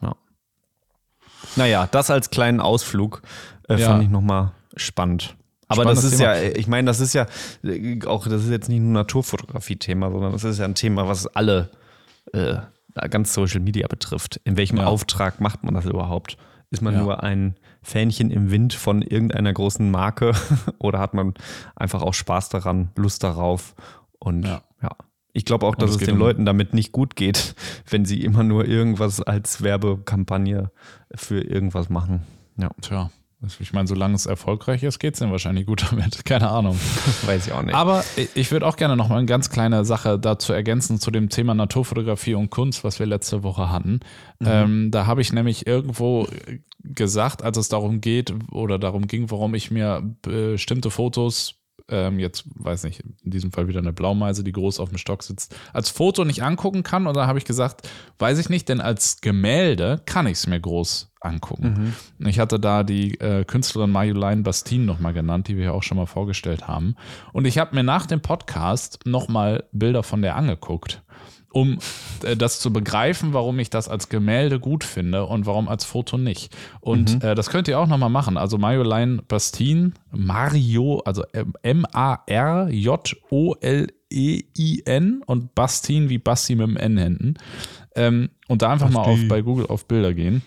Naja, das als kleinen Ausflug äh, Ja. fand ich nochmal spannend. Aber Spannendes das ist Thema. ja, ich meine, das ist ja äh, auch, das ist jetzt nicht nur ein Naturfotografie-Thema, sondern das ist ja ein Thema, was alle äh, ganz Social Media betrifft. In welchem Ja. Auftrag macht man das überhaupt? Ist man Ja. nur ein Fähnchen im Wind von irgendeiner großen Marke <laughs> oder hat man einfach auch Spaß daran, Lust darauf? Und Ja. Ich glaube auch, dass es es den um- Leuten damit nicht gut geht, <laughs> wenn sie immer nur irgendwas als Werbekampagne für irgendwas machen. Ja, Tja. Ich meine, solange es erfolgreich ist, geht es dann wahrscheinlich gut damit. <laughs> Keine Ahnung. <laughs> weiß ich auch nicht. Aber ich würde auch gerne noch mal eine ganz kleine Sache dazu ergänzen zu dem Thema Naturfotografie und Kunst, was wir letzte Woche hatten. Ähm, da habe ich nämlich irgendwo gesagt, als es darum geht oder darum ging, warum ich mir bestimmte Fotos ähm, jetzt weiß nicht, in diesem Fall wieder eine Blaumeise, die groß auf dem Stock sitzt, als Foto nicht angucken kann. Und da habe ich gesagt, weiß ich nicht, denn als Gemälde kann ich es mir groß angucken. Ich hatte da die äh, Künstlerin Marjolaine Bastin nochmal genannt, die wir ja auch schon mal vorgestellt haben. Und ich habe mir nach dem Podcast nochmal Bilder von der angeguckt, um äh, das zu begreifen, warum ich das als Gemälde gut finde und warum als Foto nicht. Und äh, das könnt ihr auch nochmal machen. Also Marjolaine Bastin, Mario, also M-A-R-J-O-L-E-I-N und Bastin wie Basti mit dem N hinten. Ähm, und da einfach mal auf, bei Google auf Bilder gehen.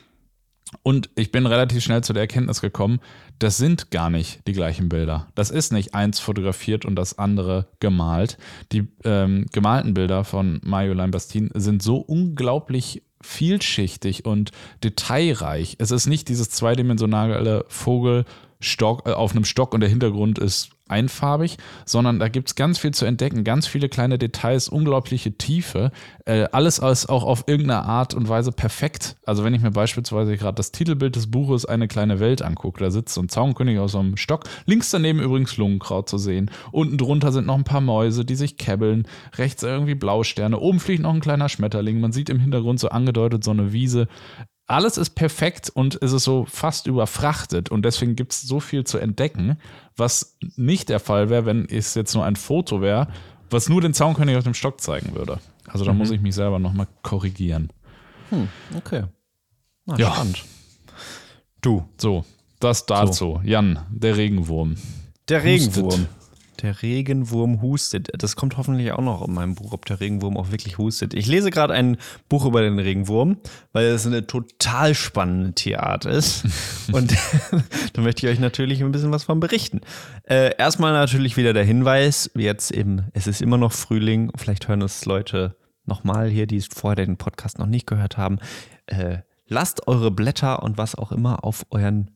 Und ich bin relativ schnell zu der Erkenntnis gekommen, das sind gar nicht die gleichen Bilder. Das ist nicht eins fotografiert und das andere gemalt. Die ähm, gemalten Bilder von Marjolaine Bastin sind so unglaublich vielschichtig und detailreich. Es ist nicht dieses zweidimensionale Vogelstock äh, auf einem Stock und der Hintergrund ist einfarbig, sondern da gibt es ganz viel zu entdecken, ganz viele kleine Details, unglaubliche Tiefe. Äh, alles ist auch auf irgendeine Art und Weise perfekt. Also wenn ich mir beispielsweise gerade das Titelbild des Buches Eine kleine Welt angucke, da sitzt so ein Zaunkönig aus so einem Stock, links daneben übrigens Lungenkraut zu sehen. Unten drunter sind noch ein paar Mäuse, die sich kebbeln, rechts irgendwie Blausterne, oben fliegt noch ein kleiner Schmetterling, man sieht im Hintergrund so angedeutet so eine Wiese alles ist perfekt und es ist so fast überfrachtet und deswegen gibt es so viel zu entdecken, was nicht der Fall wäre, wenn es jetzt nur ein Foto wäre, was nur den Zaunkönig auf dem Stock zeigen würde. Also da muss ich mich selber nochmal korrigieren. okay. Na, Ja. spannend. Du, So, das dazu. Jan, der Regenwurm. der Hustet. Der Regenwurm hustet. Das kommt hoffentlich auch noch in meinem Buch, ob der Regenwurm auch wirklich hustet. Ich lese gerade ein Buch über den Regenwurm, weil es eine total spannende Tierart ist. <laughs> Und <laughs> da möchte ich euch natürlich ein bisschen was von berichten. Äh, erstmal natürlich wieder der Hinweis, jetzt eben, es ist immer noch Frühling. Vielleicht hören es Leute nochmal hier, die vorher den Podcast noch nicht gehört haben. Äh, lasst eure Blätter und was auch immer auf euren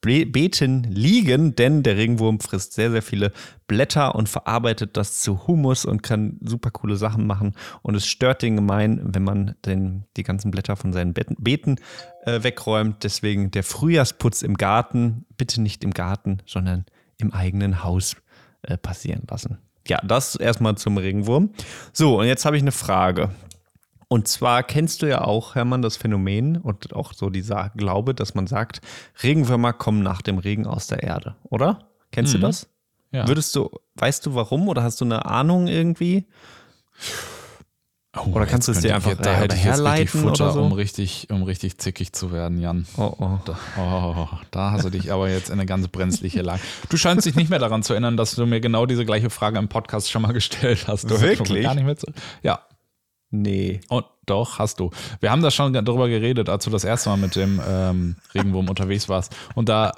Beeten liegen, denn der Regenwurm frisst sehr, sehr viele Blätter und verarbeitet das zu Humus und kann super coole Sachen machen. Und es stört den gemein, wenn man den, die ganzen Blätter von seinen Beeten äh, wegräumt. Deswegen der Frühjahrsputz im Garten, bitte nicht im Garten, sondern im eigenen Haus äh, passieren lassen. Ja, das erstmal zum Regenwurm. So, und jetzt habe ich eine Frage. Und zwar kennst du ja auch, Hermann, das Phänomen und auch so dieser Glaube, dass man sagt, Regenwürmer kommen nach dem Regen aus der Erde, oder? Kennst mhm. du das? Ja. Würdest du, weißt du warum oder hast du eine Ahnung irgendwie? Oh, oder kannst du es dir einfach da äh, hätte ich herleiten Futter, oder so? um richtig, um richtig zickig zu werden, Jan. Oh, oh. Da, oh, da hast du dich aber jetzt in eine ganz brenzliche Lage. Du scheinst dich nicht mehr daran zu erinnern, dass du mir genau diese gleiche Frage im Podcast schon mal gestellt hast. Du Wirklich? Gar nicht mehr zu, ja, Nee. Und oh, doch, hast du. Wir haben da schon darüber geredet, als du das erste Mal mit dem ähm, Regenwurm unterwegs warst. Und da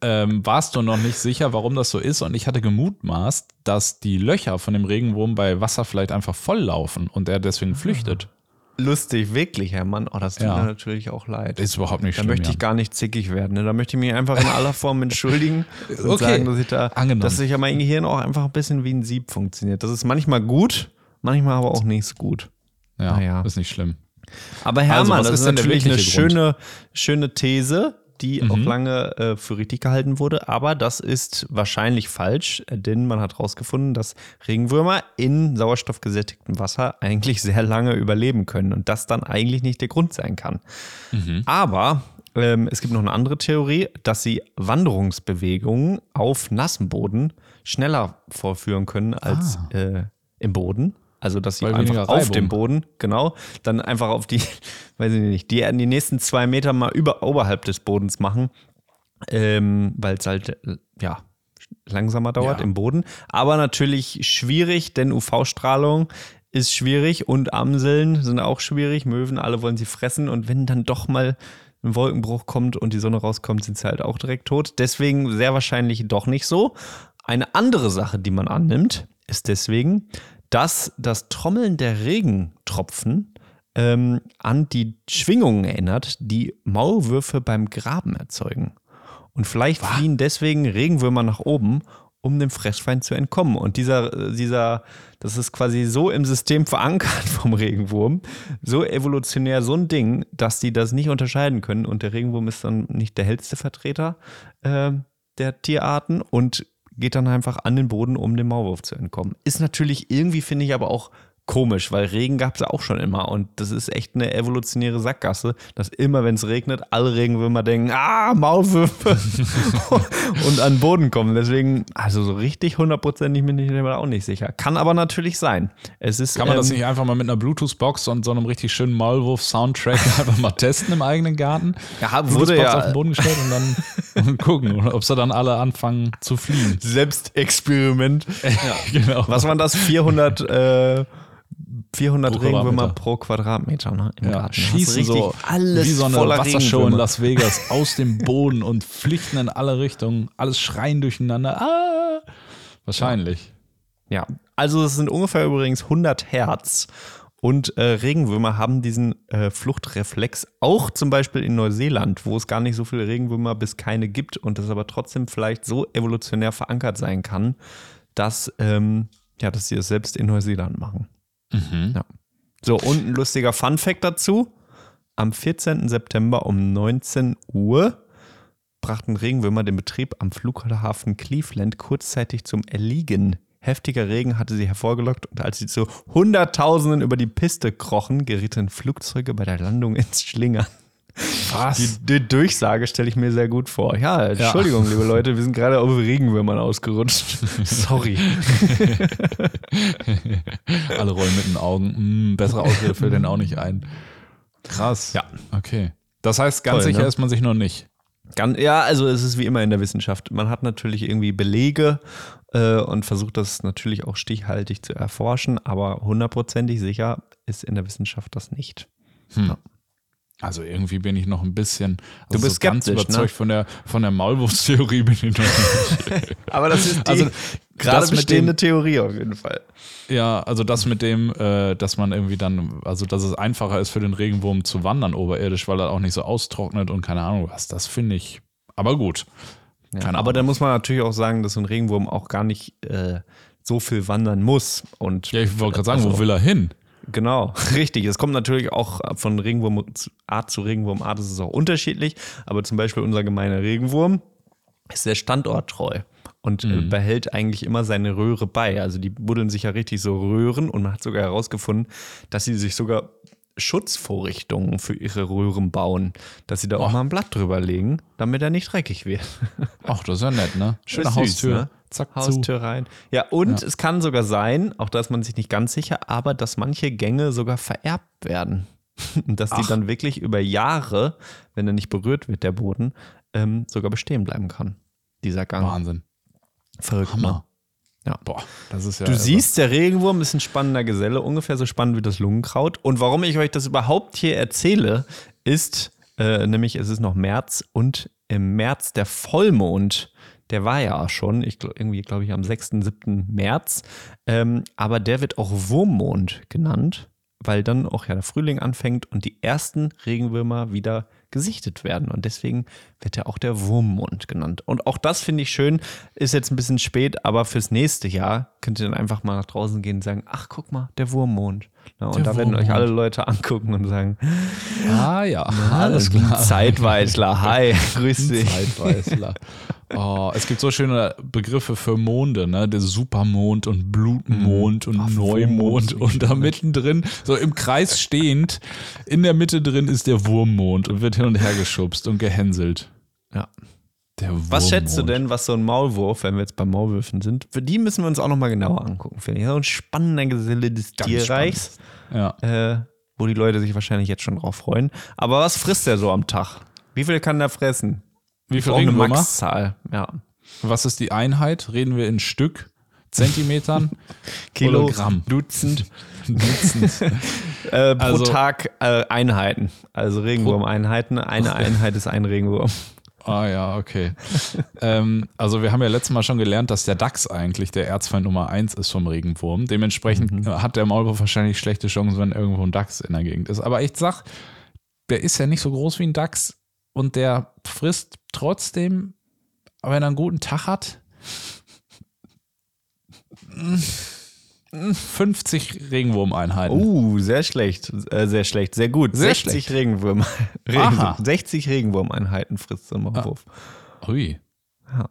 ähm, warst du noch nicht sicher, warum das so ist. Und ich hatte gemutmaßt, dass die Löcher von dem Regenwurm bei Wasser vielleicht einfach volllaufen und er deswegen flüchtet. Lustig, wirklich, Herr Mann. Oh, das tut ja. mir natürlich auch leid. Ist überhaupt nicht schlimm. Da möchte ich gar nicht zickig werden. Ne? Da möchte ich mich einfach in aller Form entschuldigen <laughs> und okay. sagen, dass ich da, Angenommen. dass ich ja mein Gehirn auch einfach ein bisschen wie ein Sieb funktioniert. Das ist manchmal gut, manchmal aber auch nicht gut. Ja, naja. ist nicht schlimm. Aber Hermann, also, das ist, natürlich eine schöne, schöne These, die mhm. auch lange äh, für richtig gehalten wurde. Aber das ist wahrscheinlich falsch, denn man hat herausgefunden, dass Regenwürmer in sauerstoffgesättigtem Wasser eigentlich sehr lange überleben können und das dann eigentlich nicht der Grund sein kann. Mhm. Aber ähm, es gibt noch eine andere Theorie, dass sie Wanderungsbewegungen auf nassem Boden schneller vorführen können als ah. äh, im Boden. Also, dass sie Weil einfach auf dem Boden, genau, dann einfach auf die, <laughs> weiß ich nicht, die, die nächsten zwei Meter mal über, oberhalb des Bodens machen, ähm, weil es halt, ja, langsamer dauert ja. im Boden. Aber natürlich schwierig, denn UV-Strahlung ist schwierig und Amseln sind auch schwierig. Möwen, alle wollen sie fressen und wenn dann doch mal ein Wolkenbruch kommt und die Sonne rauskommt, sind sie halt auch direkt tot. Deswegen sehr wahrscheinlich doch nicht so. Eine andere Sache, die man annimmt, ist deswegen, dass das Trommeln der Regentropfen ähm, an die Schwingungen erinnert, die Maulwürfe beim Graben erzeugen. Und vielleicht Was? fliehen deswegen Regenwürmer nach oben, um dem Fressfeind zu entkommen. Und dieser, dieser, das ist quasi so im System verankert vom Regenwurm, so evolutionär so ein Ding, dass die das nicht unterscheiden können. Und der Regenwurm ist dann nicht der hellste Vertreter äh, der Tierarten und geht dann einfach an den Boden, um dem Maulwurf zu entkommen. Ist natürlich irgendwie, finde ich, aber auch komisch, weil Regen gab es ja auch schon immer und das ist echt eine evolutionäre Sackgasse, dass immer, wenn es regnet, alle Regenwürmer denken, ah, Maulwürfe <laughs> und an den Boden kommen. Deswegen, also so richtig hundertprozentig bin ich mir auch nicht sicher. Kann aber natürlich sein. Es ist, Kann man ähm, das nicht einfach mal mit einer Bluetooth-Box und so einem richtig schönen Maulwurf-Soundtrack <laughs> einfach mal testen im eigenen Garten? Ja, wurde ja auf den Boden gestellt und dann <laughs> gucken, ob sie dann alle anfangen zu fliehen. Selbstexperiment. ja, genau. Was waren das? 400 äh, 400 pro Regenwürmer pro Quadratmeter ne, im ja, Garten. Schießen so alles wie so eine Wassershow in Las Vegas <laughs> aus dem Boden und flüchten in alle Richtungen, alles schreien durcheinander. Ah, wahrscheinlich. Ja, also es sind ungefähr übrigens 100 Hertz. Und äh, Regenwürmer haben diesen äh, Fluchtreflex auch zum Beispiel in Neuseeland, wo es gar nicht so viele Regenwürmer bis keine gibt und das aber trotzdem vielleicht so evolutionär verankert sein kann, dass, ähm, ja, dass sie es selbst in Neuseeland machen. Mhm. Ja. So, und ein lustiger Fun-Fact dazu. Am 14. September um 19 Uhr brachten Regenwürmer den Betrieb am Flughafen Cleveland kurzzeitig zum Erliegen. Heftiger Regen hatte sie hervorgelockt und als sie zu Hunderttausenden über die Piste krochen, gerieten Flugzeuge bei der Landung ins Schlingern. Was? Die, die Durchsage stelle ich mir sehr gut vor. Ja, Entschuldigung, ja. liebe Leute, wir sind gerade auf Regenwürmern ausgerutscht. <laughs> Sorry. <laughs> Alle rollen mit den Augen. Hm, bessere Ausrede fällt denn auch nicht ein. Krass. Ja. Okay. Das heißt, ganz Toll, sicher ne? ist man sich noch nicht. Ganz, ja, also es ist wie immer in der Wissenschaft. Man hat natürlich irgendwie Belege äh, und versucht das natürlich auch stichhaltig zu erforschen, aber hundertprozentig sicher ist in der Wissenschaft das nicht. Hm. Ja. Also irgendwie bin ich noch ein bisschen also du bist so ganz ne? überzeugt ne? von der von der Maulwurfstheorie bin ich noch nicht. <laughs> Aber das ist die also, gerade bestehende dem, Theorie auf jeden Fall. Ja, also das mit dem, äh, dass man irgendwie dann, also dass es einfacher ist für den Regenwurm zu wandern oberirdisch, weil er auch nicht so austrocknet und keine Ahnung was. Das finde ich. Aber gut. Ja, aber da muss man natürlich auch sagen, dass so ein Regenwurm auch gar nicht äh, so viel wandern muss. Und ja, ich wollte gerade sagen, also, wo will er hin? Genau, <laughs> richtig. Es kommt natürlich auch von Regenwurmart zu Regenwurmart, das ist auch unterschiedlich. Aber zum Beispiel unser gemeiner Regenwurm ist sehr standorttreu und äh, mhm. behält eigentlich immer seine Röhre bei. Also die buddeln sich ja richtig so Röhren und man hat sogar herausgefunden, dass sie sich sogar Schutzvorrichtungen für ihre Röhren bauen, dass sie da auch mal ein Blatt drüber legen, damit er nicht dreckig wird. <laughs> Ach, das ist ja nett, ne? Schöne Haustür. Ne? Zack, Haustür zu. rein. Ja, und ja. es kann sogar sein, auch da ist man sich nicht ganz sicher, aber dass manche Gänge sogar vererbt werden. <laughs> dass Ach. die dann wirklich über Jahre, wenn er nicht berührt wird, der Boden, ähm, sogar bestehen bleiben kann. Dieser Gang. Wahnsinn. Verrückt, Hammer. Ne? Ja. Boah, das ist ja. Du irre. siehst, der Regenwurm ist ein spannender Geselle, ungefähr so spannend wie das Lungenkraut. Und warum ich euch das überhaupt hier erzähle, ist äh, nämlich, es ist noch März und im März der Vollmond, der war ja schon, ich irgendwie glaube ich am 6., 7. März, ähm, aber der wird auch Wurmmond genannt, weil dann auch ja der Frühling anfängt und die ersten Regenwürmer wieder gesichtet werden. Und deswegen wird er auch der Wurmmond genannt. Und auch das finde ich schön, ist jetzt ein bisschen spät, aber fürs nächste Jahr könnt ihr dann einfach mal nach draußen gehen und sagen, ach guck mal, der Wurmmond. Ja, und der da werden euch alle Leute angucken und sagen, ah ja, alles klar. Zeitweisler, hi, grüß dich. Zeitweisler. Oh, es gibt so schöne Begriffe für Monde, ne? Der Supermond und Blutmond und Ach, Neumond und da mittendrin, so im Kreis stehend, in der Mitte drin ist der Wurmmond und wird hin und her geschubst und gehänselt. Ja. was schätzt du denn, was so ein Maulwurf, wenn wir jetzt bei Maulwürfen sind, für die müssen wir uns auch nochmal genauer angucken, finde ich. So ein spannender Geselle des Ganz Tierreichs, ja. äh, wo die Leute sich wahrscheinlich jetzt schon drauf freuen. Aber was frisst der so am Tag? Wie viel kann der fressen? Wie viel? Eine Maxzahl, ja. Was ist die Einheit? Reden wir in Stück, Zentimetern, <laughs> Kilo, Gramm? Dutzend. <laughs> Dutzend. äh, pro also, Tag äh, Einheiten, also Regenwurmeinheiten. Eine Einheit ist ein Regenwurm. Ah ja, okay. <laughs> ähm, also wir haben ja letztes Mal schon gelernt, dass der Dachs eigentlich der Erzfeind Nummer eins ist vom Regenwurm. Dementsprechend mhm. hat der Maulwurf wahrscheinlich schlechte Chancen, wenn irgendwo ein Dachs in der Gegend ist. Aber ich sag, der ist ja nicht so groß wie ein Dachs und der frisst trotzdem, wenn er einen guten Tag hat, 50 Regenwurmeinheiten. Uh, sehr schlecht. Äh, sehr schlecht. Sehr gut. Sehr 60 schlecht. Regenwürm. Regen, 60 Regenwurmeinheiten frisst so ein Wurf. Ah. Ui. Ja.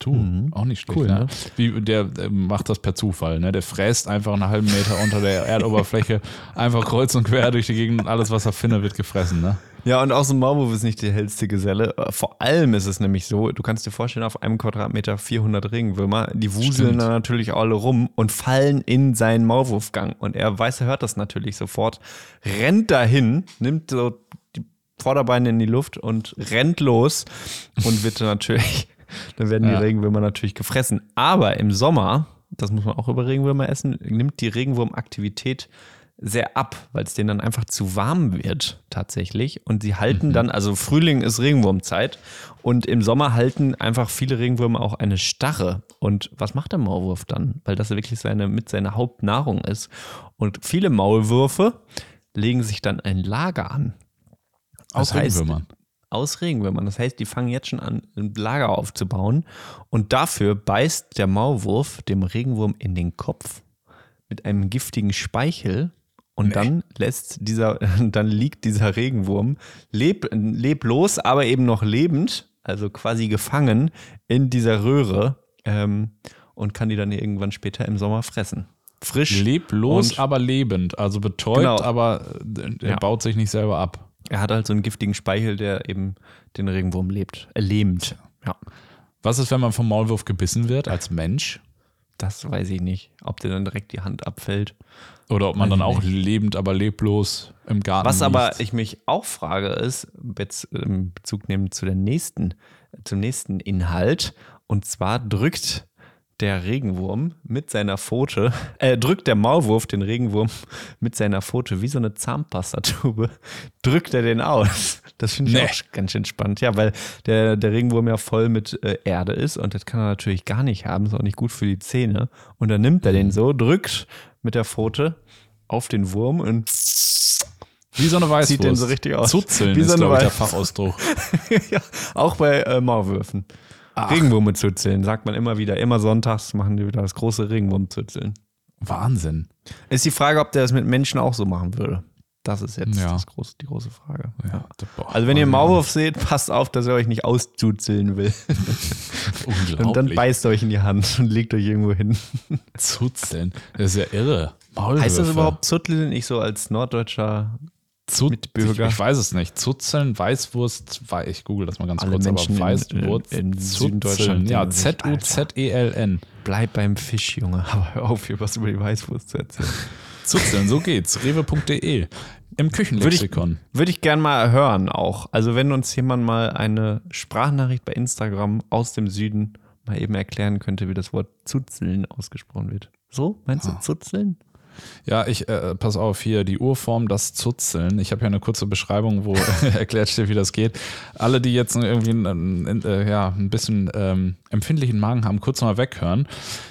Du, mhm. auch nicht schlecht. Cool, ne? ne? Wie, der, der, macht das per Zufall. Ne? Der fräst einfach einen halben Meter unter der Erdoberfläche <laughs> einfach kreuz und quer durch die Gegend und alles, was er findet, wird gefressen. Ne? Ja, und auch so ein Maulwurf ist nicht die hellste Geselle. Vor allem ist es nämlich so, du kannst dir vorstellen, auf einem Quadratmeter 400 Regenwürmer, die wuseln dann natürlich alle rum und fallen in seinen Maulwurfgang. Und er weiß, er hört das natürlich sofort, rennt dahin, nimmt so die Vorderbeine in die Luft und rennt los und wird natürlich <laughs> dann werden ja. die Regenwürmer natürlich gefressen. Aber im Sommer, das muss man auch über Regenwürmer essen, nimmt die Regenwurmaktivität sehr ab, weil es denen dann einfach zu warm wird tatsächlich. Und sie halten mhm. dann, also Frühling ist Regenwurmzeit und im Sommer halten einfach viele Regenwürmer auch eine Starre. Und was macht der Maulwurf dann? Weil das wirklich seine, mit seiner Hauptnahrung ist. Und viele Maulwürfe legen sich dann ein Lager an. Aus Regenwürmern aus Regenwürmern. Das heißt, die fangen jetzt schon an, ein Lager aufzubauen. Und dafür beißt der Maulwurf dem Regenwurm in den Kopf mit einem giftigen Speichel. Und nee. dann lässt dieser, <laughs> dann liegt dieser Regenwurm leb, leblos, aber eben noch lebend, also quasi gefangen in dieser Röhre ähm, und kann die dann irgendwann später im Sommer fressen. Frisch. Leblos, aber lebend. Also betäubt, genau. aber äh, er ja. baut sich nicht selber ab. Er hat halt so einen giftigen Speichel, der eben den Regenwurm lebt, äh, lähmt. Ja. Was ist, wenn man vom Maulwurf gebissen wird als Mensch? Das weiß ich nicht. Ob dir dann direkt die Hand abfällt. Oder ob man dann auch lebend, aber leblos im Garten Was liegt. aber ich mich auch frage, ist, jetzt in Bezug nehmen zu der nächsten, zum nächsten Inhalt. Und zwar drückt der Regenwurm mit seiner Pfote, <laughs> äh, drückt der Maulwurf den Regenwurm <laughs> mit seiner Pfote wie so eine Zahnpastatube, <laughs> drückt er den aus. Das finde ich Nee. auch ganz schön spannend. Ja, weil der, der Regenwurm ja voll mit äh, Erde ist und das kann er natürlich gar nicht haben, ist auch nicht gut für die Zähne. Und dann nimmt er den so, drückt mit der Pfote auf den Wurm und Wie so eine <laughs> Weißwurst. Sieht denn so richtig aus. Zuzeln Wie ist, so eine glaube ich, der. Fachausdruck. <laughs> ja, auch bei äh, Maulwürfen. Regenwürme zuzeln, sagt man immer wieder. Immer sonntags machen die wieder das große Regenwurm-Zuzeln. Wahnsinn. Ist die Frage, ob der das mit Menschen auch so machen würde. Das ist jetzt Ja. das große, die große Frage. Ja, Also wenn ihr einen. Maulwurf seht, passt auf, dass er euch nicht auszuzeln will. <laughs> Unglaublich. Und dann beißt er euch in die Hand und legt euch irgendwo hin. <laughs> Zuzeln. Das ist ja irre. Maulwürfe. Heißt das überhaupt Zutteln? Ich so als norddeutscher Zut Mitbürger? Ich, ich weiß es nicht. Zuzeln, Weißwurst, wei- ich google das mal ganz Alle kurz, Menschen in- aber Weißwurst, in- in Zuzeln. Süddeutschland Ja. Z-U-Z-E-L-N. Bleib beim Fisch, Junge. Aber <laughs> hör auf, hier was über die Weißwurst zu erzählen. Zuzeln, so geht's. Rewe.de. Im Küchenlexikon. Würde ich gern mal hören auch. Also wenn uns jemand mal eine Sprachnachricht bei Instagram aus dem Süden mal eben erklären könnte, wie das Wort Zuzeln ausgesprochen wird. So, meinst du Zuzeln? Ja, ich, äh, pass auf, hier die Urform, das Zuzeln. Ich habe ja eine kurze Beschreibung, wo <laughs> erklärt steht, wie das geht. Alle, die jetzt irgendwie ein, äh, ja, ein bisschen ähm, empfindlichen Magen haben, kurz mal weghören.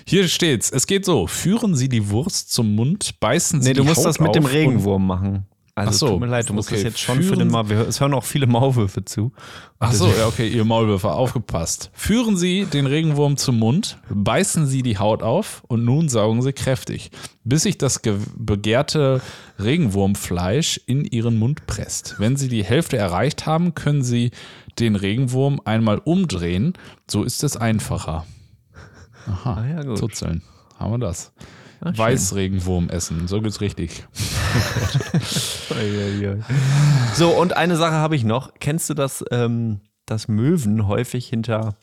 Hier steht's. Es geht so. Führen Sie die Wurst zum Mund, beißen Sie Nee, du die musst Haut das mit dem Regenwurm machen. Also Ach so, tut mir leid, du musst okay. das jetzt schon für Führen- den Mal. wir- Es hören auch viele Maulwürfe zu. Ach so, ja, okay, ihr Maulwürfer, aufgepasst. Führen Sie den Regenwurm zum Mund, beißen Sie die Haut auf und nun saugen Sie kräftig, bis sich das ge- begehrte Regenwurmfleisch in Ihren Mund presst. Wenn Sie die Hälfte erreicht haben, können Sie den Regenwurm einmal umdrehen. So ist es einfacher. Aha, Ah ja, gut. Zuzeln. Haben wir das. schön. Weißregenwurm essen, so geht's richtig. <laughs> So, und eine Sache habe ich noch. Kennst du das, ähm, dass Möwen häufig hinter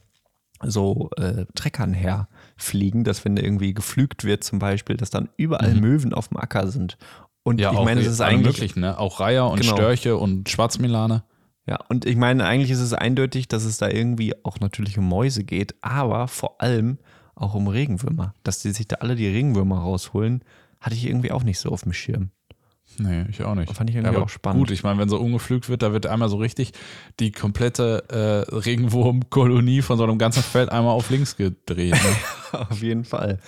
so äh, Treckern herfliegen, dass wenn irgendwie geflügt wird zum Beispiel, dass dann überall Möwen auf dem Acker sind. Und Ja, ich meine, es ist eigentlich ne? Auch Reiher und Genau. Störche und Schwarzmilane. Ja, und ich meine, eigentlich ist es eindeutig, dass es da irgendwie auch natürlich um Mäuse geht, aber vor allem auch um Regenwürmer. Dass die sich da alle die Regenwürmer rausholen, hatte ich irgendwie auch nicht so auf dem Schirm. Nee, ich auch nicht. Fand ich irgendwie aber auch spannend. Gut, ich meine, wenn so umgepflügt wird, da wird einmal so richtig die komplette äh, Regenwurmkolonie von so einem ganzen Feld einmal auf links gedreht. Ne? <laughs> auf jeden Fall.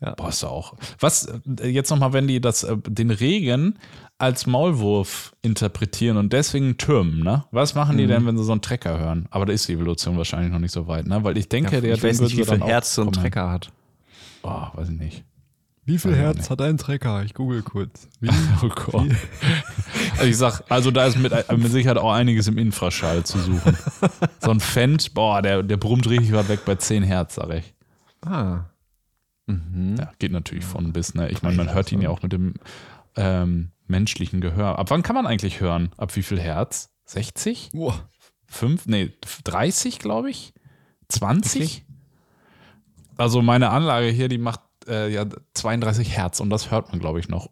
Ja. Boah, ist auch. Was äh, jetzt nochmal, wenn die das, äh, den Regen als Maulwurf interpretieren und deswegen türmen, ne? Was machen Mhm. die denn, wenn sie so einen Trecker hören? Aber da ist die Evolution wahrscheinlich noch nicht so weit, ne? Weil ich denke, der ich weiß nicht, wie viel Herz so ein. Trecker hat. Oh, weiß ich nicht. Wie viel ich Herz hat ein Trecker? Ich google kurz. Wie? <laughs> Oh Gott. Also ich sag, also da ist mit, mit Sicherheit auch einiges im Infraschall zu suchen. <laughs> So ein Fendt, boah, der, der brummt richtig weit weg bei 10 Hertz, sag ich. Ah. Mhm. Ja, geht natürlich von bis, ne? Ich meine, man hört ihn ja auch mit dem ähm, menschlichen Gehör. Ab wann kann man eigentlich hören? Ab wie viel Hertz? 60? Boah. 5? Nee, 30, glaube ich? 20? Also meine Anlage hier, die macht äh, ja 32 Hertz und das hört man, glaube ich, noch.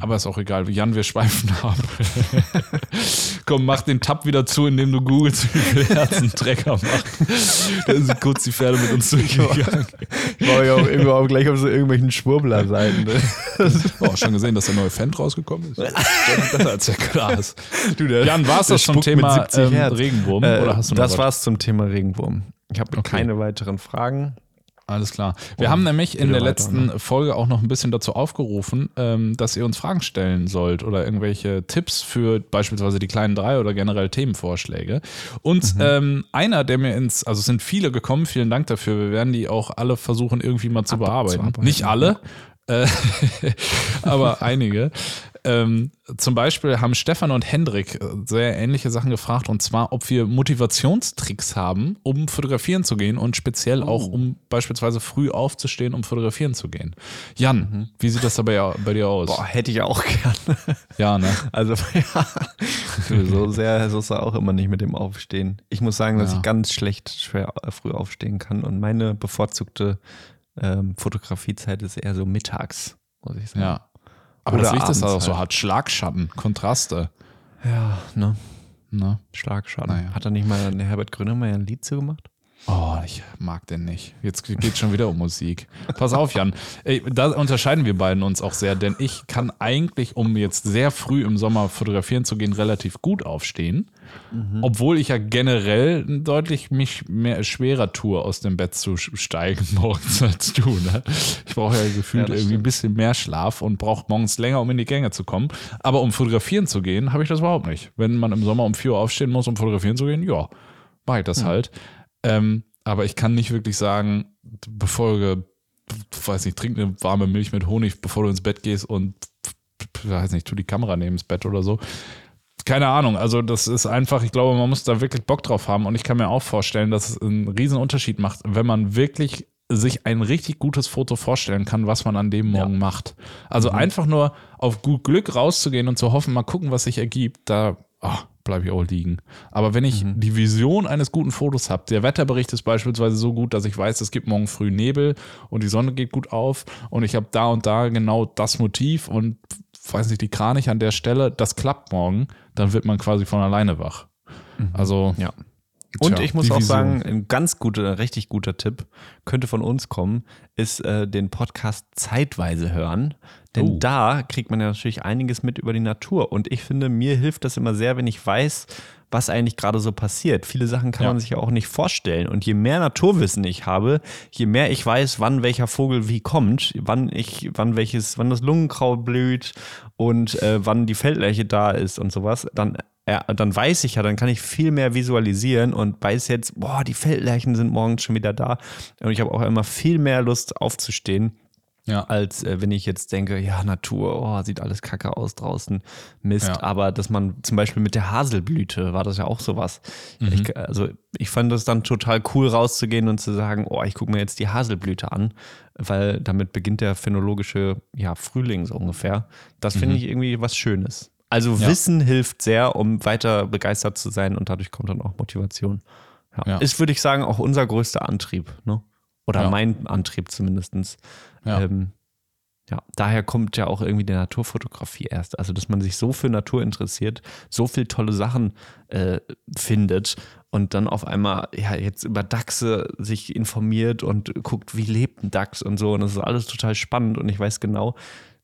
Aber ist auch egal, Jan, wir schweifen ab. <laughs> Komm, mach den Tab wieder zu, indem du googelst, wie viel Herz ein Trecker macht. Da sind kurz die Pferde mit uns durchgegangen. Ich war ja auch auch gleich auf so irgendwelchen Schwurbler-Seiten. Ne? Oh, schon gesehen, dass der neue Fendt rausgekommen ist. Besser als der Glas. Du, der, Jan, war es das zum Thema 70 ähm. Regenwurm? Äh, oder hast du noch das was? war's zum Thema Regenwurm. Ich habe Okay. keine weiteren Fragen. Alles klar. Wir Und haben nämlich in der weiter, letzten Folge auch noch ein bisschen dazu aufgerufen, ähm, dass ihr uns Fragen stellen sollt oder irgendwelche Tipps für beispielsweise die kleinen drei oder generell Themenvorschläge. Und ähm, einer, der mir ins, also es sind viele gekommen, vielen Dank dafür. Wir werden die auch alle versuchen, irgendwie mal zu bearbeiten. Abzuarbeiten, Nicht alle, äh, <laughs> aber einige. Ähm, zum Beispiel haben Stefan und Hendrik äh, sehr ähnliche Sachen gefragt und zwar, ob wir Motivationstricks haben, um fotografieren zu gehen und speziell Oh. auch, um beispielsweise früh aufzustehen, um fotografieren zu gehen. Jan, wie sieht das da bei, bei dir aus? Mhm. Boah, hätte ich auch <laughs> gerne. Ja, ne? Also, <laughs> ja, so sehr so ist er auch immer nicht mit dem Aufstehen. Ich muss sagen, dass Ja. ich ganz schlecht schwer äh, früh aufstehen kann und meine bevorzugte ähm, Fotografiezeit ist eher so mittags, muss ich sagen. Ja. Aber das Licht ist abends auch so halt. hart. Schlagschatten, Kontraste. Ja, ne? Ne? Schlagschatten. Naja. Hat er nicht mal Herbert Grönemeyer ein Lied zu gemacht? Oh, ich mag den nicht. Jetzt geht schon wieder um Musik. Pass auf, Jan. Ey, da unterscheiden wir beiden uns auch sehr, denn ich kann eigentlich, um jetzt sehr früh im Sommer fotografieren zu gehen, relativ gut aufstehen. Mhm. Obwohl ich ja generell deutlich mich mehr schwerer tue, aus dem Bett zu steigen <laughs> morgens als du. Ne? Ich brauche ja gefühlt ja, irgendwie ein bisschen mehr Schlaf und brauche morgens länger, um in die Gänge zu kommen. Aber um fotografieren zu gehen, habe ich das überhaupt nicht. Wenn man im Sommer um 4 Uhr aufstehen muss, um fotografieren zu gehen, ja, mache ich das mhm. halt. Ähm, aber ich kann nicht wirklich sagen, befolge, weiß nicht, trink eine warme Milch mit Honig, bevor du ins Bett gehst und, weiß nicht, tu die Kamera neben das Bett oder so. Keine Ahnung, also das ist einfach, ich glaube, man muss da wirklich Bock drauf haben und ich kann mir auch vorstellen, dass es einen riesen Unterschied macht, wenn man wirklich sich ein richtig gutes Foto vorstellen kann, was man an dem Morgen ja. macht. Also mhm. einfach nur auf gut Glück rauszugehen und zu hoffen, mal gucken, was sich ergibt, da, oh, bleibe ich auch liegen. Aber wenn ich mhm. die Vision eines guten Fotos habe, der Wetterbericht ist beispielsweise so gut, dass ich weiß, es gibt morgen früh Nebel und die Sonne geht gut auf und ich habe da und da genau das Motiv und weiß nicht, die Kranich an der Stelle, das klappt morgen, dann wird man quasi von alleine wach. Mhm. Also ja. Und Tja, ich muss auch sagen, ein ganz guter, richtig guter Tipp könnte von uns kommen, ist äh, den Podcast zeitweise hören. Denn oh. da kriegt man ja natürlich einiges mit über die Natur. Und ich finde, mir hilft das immer sehr, wenn ich weiß, was eigentlich gerade so passiert. Viele Sachen kann ja. man sich ja auch nicht vorstellen. Und je mehr Naturwissen ich habe, je mehr ich weiß, wann welcher Vogel wie kommt, wann ich, wann welches, wann das Lungenkraut blüht und äh, wann die Feldlerche da ist und sowas, dann ja, dann weiß ich ja, dann kann ich viel mehr visualisieren und weiß jetzt, boah, die Feldlerchen sind morgens schon wieder da. Und ich habe auch immer viel mehr Lust aufzustehen. Ja. Als äh, wenn ich jetzt denke, ja, Natur, oh, sieht alles kacke aus draußen, Mist. Ja. Aber dass man zum Beispiel mit der Haselblüte war das ja auch sowas. Mhm. Ich, also ich fand es dann total cool rauszugehen und zu sagen, oh, ich gucke mir jetzt die Haselblüte an, weil damit beginnt der phänologische ja, Frühling so ungefähr. Das finde mhm. ich irgendwie was Schönes. Also ja. Wissen hilft sehr, um weiter begeistert zu sein und dadurch kommt dann auch Motivation. Ja. ja. Ist, würde ich sagen, auch unser größter Antrieb, ne? Oder ja. mein Antrieb zumindest. Ja. Ähm, ja, daher kommt ja auch irgendwie die Naturfotografie erst. Also, dass man sich so für Natur interessiert, so viele tolle Sachen äh, findet und dann auf einmal ja jetzt über Dachse sich informiert und guckt, wie lebt ein Dachs und so. Und das ist alles total spannend und ich weiß genau,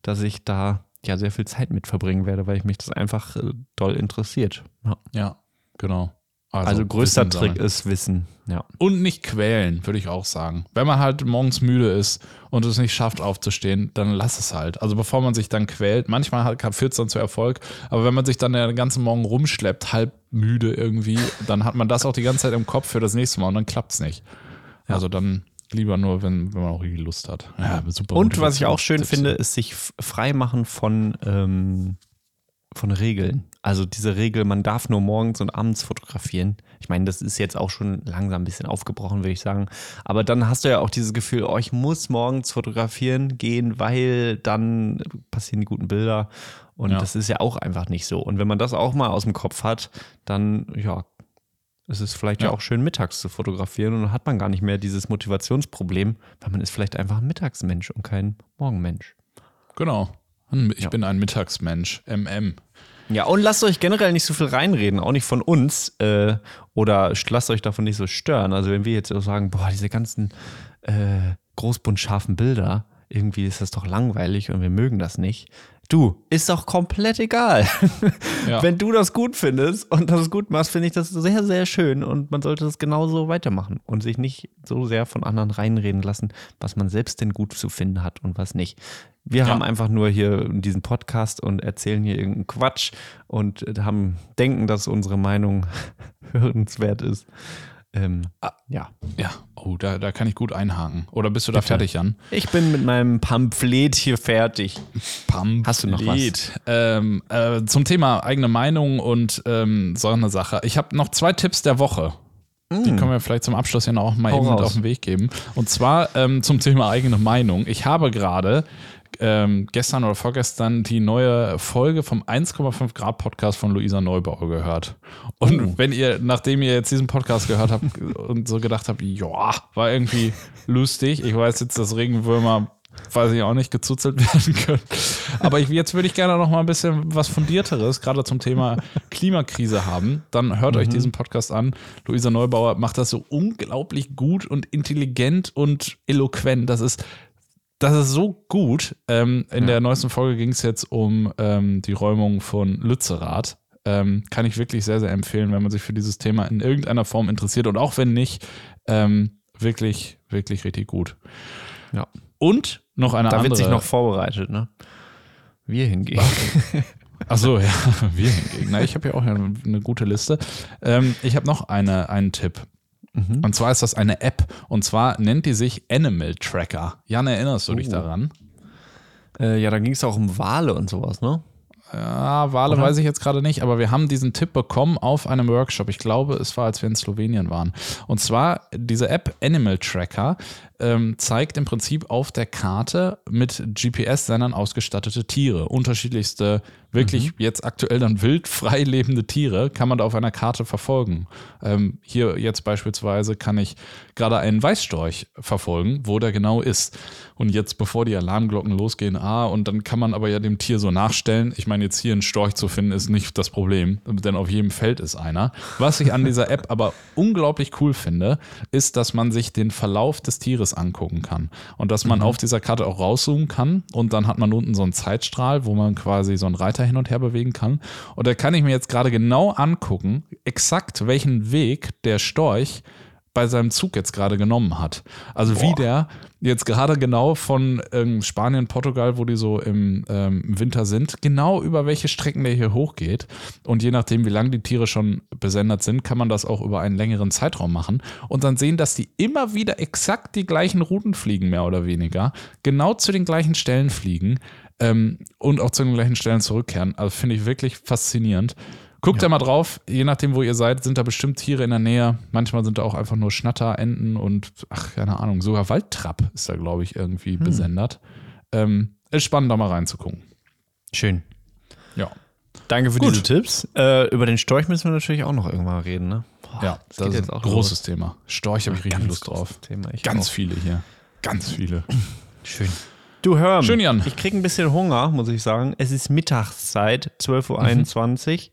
dass ich da ja sehr viel Zeit mit verbringen werde, weil ich mich das einfach äh, doll interessiert. Ja, ja genau. Also, also größter Trick ist Wissen, ja. Und nicht quälen, würde ich auch sagen. Wenn man halt morgens müde ist und es nicht schafft aufzustehen, dann lass es halt. Also bevor man sich dann quält, manchmal führt es dann zu Erfolg, aber wenn man sich dann den ganzen Morgen rumschleppt, halb müde irgendwie, dann hat man das auch die ganze Zeit im Kopf für das nächste Mal und dann klappt es nicht. Ja. Also dann lieber nur, wenn, wenn man auch richtig Lust hat. Ja, super und was ich auch schön Tipps. finde, ist sich frei machen von, ähm, von Regeln. Also diese Regel, man darf nur morgens und abends fotografieren. Ich meine, das ist jetzt auch schon langsam ein bisschen aufgebrochen, würde ich sagen. Aber dann hast du ja auch dieses Gefühl, oh, ich muss morgens fotografieren gehen, weil dann passieren die guten Bilder. Und ja. das ist ja auch einfach nicht so. Und wenn man das auch mal aus dem Kopf hat, dann ja, es ist vielleicht ja. ja. auch schön, mittags zu fotografieren und dann hat man gar nicht mehr dieses Motivationsproblem, weil man ist vielleicht einfach ein Mittagsmensch und kein Morgenmensch. Genau. Hm, ich ja. bin ein Mittagsmensch. MM. Ja, und lasst euch generell nicht so viel reinreden, auch nicht von uns. Äh, oder lasst euch davon nicht so stören. Also, wenn wir jetzt so sagen, boah, diese ganzen äh, großbunt scharfen Bilder, irgendwie ist das doch langweilig und wir mögen das nicht. Du, ist doch komplett egal. <laughs> Ja. Wenn du das gut findest und das gut machst, finde ich das sehr, sehr schön und man sollte das genauso weitermachen und sich nicht so sehr von anderen reinreden lassen, was man selbst denn gut zu finden hat und was nicht. Wir ja. haben einfach nur hier diesen Podcast und erzählen hier irgendeinen Quatsch und haben, denken, dass unsere Meinung <laughs> hörenswert ist. Ähm, ah, ja. Ja, oh, da, da kann ich gut einhaken. Oder bist du da Bitte. fertig, Jan? Ich bin mit meinem Pamphlet hier fertig. Pamphlet. Hast du noch was? Ähm, äh, zum Thema eigene Meinung und ähm, so eine Sache. Ich habe noch zwei Tipps der Woche. Mm. Die können wir vielleicht zum Abschluss ja noch mal Hau eben raus. auf den Weg geben. Und zwar ähm, zum Thema eigene Meinung. Ich habe gerade ähm, gestern oder vorgestern die neue Folge vom 1,5 Grad Podcast von Luisa Neubauer gehört. Und oh. wenn ihr, nachdem ihr jetzt diesen Podcast gehört habt <laughs> und so gedacht habt, ja, war irgendwie lustig. Ich weiß jetzt, dass Regenwürmer weiß ich auch nicht, gezuzelt <laughs> werden können. Aber ich, jetzt würde ich gerne noch mal ein bisschen was Fundierteres, gerade zum Thema Klimakrise haben. Dann hört euch diesen Podcast an. Luisa Neubauer macht das so unglaublich gut und intelligent und eloquent. Das ist, das ist so gut. Ähm, in der neuesten Folge ging es jetzt um ähm, die Räumung von Lützerath. Ähm, kann ich wirklich sehr, sehr empfehlen, wenn man sich für dieses Thema in irgendeiner Form interessiert. Und auch wenn nicht, ähm, wirklich, wirklich richtig gut. Ja. Und noch eine Da andere. wird sich noch vorbereitet, ne? Wir hingegen. Ach so, ja, <laughs> wir hingegen. Na, ich habe ja auch eine, eine gute Liste. Ähm, ich habe noch eine, einen Tipp. Und zwar ist das eine App. Und zwar nennt die sich Animal Tracker. Jan, erinnerst du dich Oh. daran? Äh, ja, da ging es auch um Wale und sowas, ne? Ja, Wale weiß ich jetzt gerade nicht, aber wir haben diesen Tipp bekommen auf einem Workshop. Ich glaube, es war, als wir in Slowenien waren. Und zwar, diese App Animal Tracker ähm, zeigt im Prinzip auf der Karte mit GPS-Sendern ausgestattete Tiere. Unterschiedlichste, wirklich jetzt aktuell dann wild frei lebende Tiere kann man da auf einer Karte verfolgen. Ähm, hier jetzt beispielsweise kann ich gerade einen Weißstorch verfolgen, wo der genau ist. Und jetzt, bevor die Alarmglocken losgehen, ah, und dann kann man aber ja dem Tier so nachstellen. Ich meine, jetzt hier einen Storch zu finden, ist nicht das Problem, denn auf jedem Feld ist einer. Was ich an dieser App aber unglaublich cool finde, ist, dass man sich den Verlauf des Tieres angucken kann. Und dass man auf dieser Karte auch rauszoomen kann. Und dann hat man unten so einen Zeitstrahl, wo man quasi so einen Reiter hin und her bewegen kann. Und da kann ich mir jetzt gerade genau angucken, exakt welchen Weg der Storch bei seinem Zug jetzt gerade genommen hat. Also wie der jetzt gerade genau von ähm, Spanien, Portugal, wo die so im, ähm, Winter sind, genau über welche Strecken der hier hochgeht. Und je nachdem, wie lange die Tiere schon besendet sind, kann man das auch über einen längeren Zeitraum machen und dann sehen, dass die immer wieder exakt die gleichen Routen fliegen, mehr oder weniger, genau zu den gleichen Stellen fliegen ähm, und auch zu den gleichen Stellen zurückkehren. Also finde ich wirklich faszinierend. Guckt da mal drauf, je nachdem, wo ihr seid, sind da bestimmt Tiere in der Nähe. Manchmal sind da auch einfach nur Schnatter, Enten und, ach, keine Ahnung, sogar Waldtrapp ist da, glaube ich, irgendwie besendet. Ähm, ist spannend, da mal reinzugucken. Schön. Ja. Danke für Gut. diese Tipps. Äh, über den Storch müssen wir natürlich auch noch irgendwann reden, ne? Boah, Ja, das, geht ist jetzt ein auch großes Thema. Storch habe ich richtig Lust drauf. großes Thema. Ich Ganz auch. viele hier. Ganz viele. <clears throat> Schön. Du hör, Schön, Jan. ich krieg ein bisschen Hunger, muss ich sagen. Es ist Mittagszeit, 12.21 Uhr.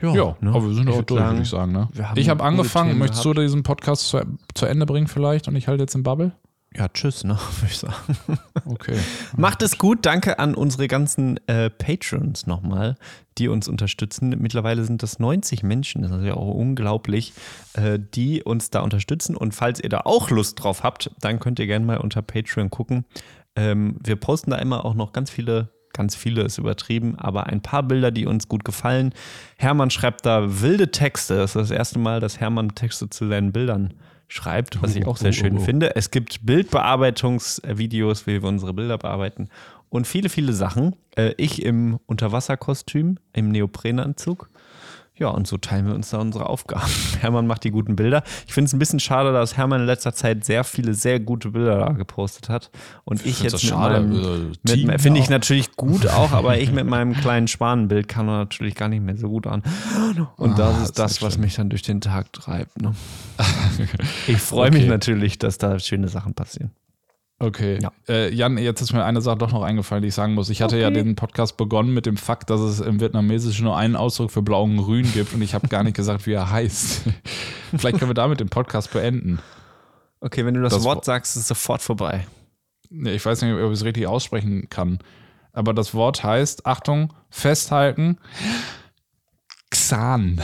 Ja, ne? aber wir sind Ich auch durch, würde ich sagen. Ne? Ich habe angefangen. Themen Möchtest du diesen Podcast zu, zu Ende bringen vielleicht und ich halte jetzt den Bubble? Ja, tschüss, ne, <laughs> würde ich sagen. Okay. <laughs> Macht es gut. Danke an unsere ganzen äh, Patrons nochmal, die uns unterstützen. Mittlerweile sind das 90 Menschen, das ist ja auch unglaublich, äh, die uns da unterstützen. Und falls ihr da auch Lust drauf habt, dann könnt ihr gerne mal unter Patreon gucken. Ähm, wir posten da immer auch noch ganz viele, ganz viele ist übertrieben, aber ein paar Bilder, die uns gut gefallen. Hermann schreibt da wilde Texte. Das ist das erste Mal, dass Hermann Texte zu seinen Bildern schreibt, was ich auch sehr schön oh, oh. finde. Es gibt Bildbearbeitungsvideos, wie wir unsere Bilder bearbeiten und viele, viele Sachen. Äh, ich im Unterwasserkostüm, im Neoprenanzug. Ja, und so teilen wir uns da unsere Aufgaben. <laughs> Hermann macht die guten Bilder. Ich finde es ein bisschen schade, dass Hermann in letzter Zeit sehr viele, sehr gute Bilder da gepostet hat. Und ich find's jetzt mit schade, meinem, mit, finde ich natürlich gut <laughs> auch, aber ich mit meinem kleinen Schwanenbild kann natürlich gar nicht mehr so gut an. Und Ah, das ist das, was schlimm. mich dann durch den Tag treibt. Ne? <laughs> Ich freue mich Okay. natürlich, dass da schöne Sachen passieren. Okay. Ja. Äh, Jan, jetzt ist mir eine Sache doch noch eingefallen, die ich sagen muss. Ich hatte ja den Podcast begonnen mit dem Fakt, dass es im Vietnamesischen nur einen Ausdruck für blauen Grün gibt und ich habe gar nicht gesagt, wie er heißt. <laughs> Vielleicht können wir damit den Podcast beenden. Okay, wenn du das, Das Wort Wo- sagst, ist es sofort vorbei. Nee, Ich weiß nicht, ob ich es richtig aussprechen kann. Aber das Wort heißt, Achtung, festhalten, Xan.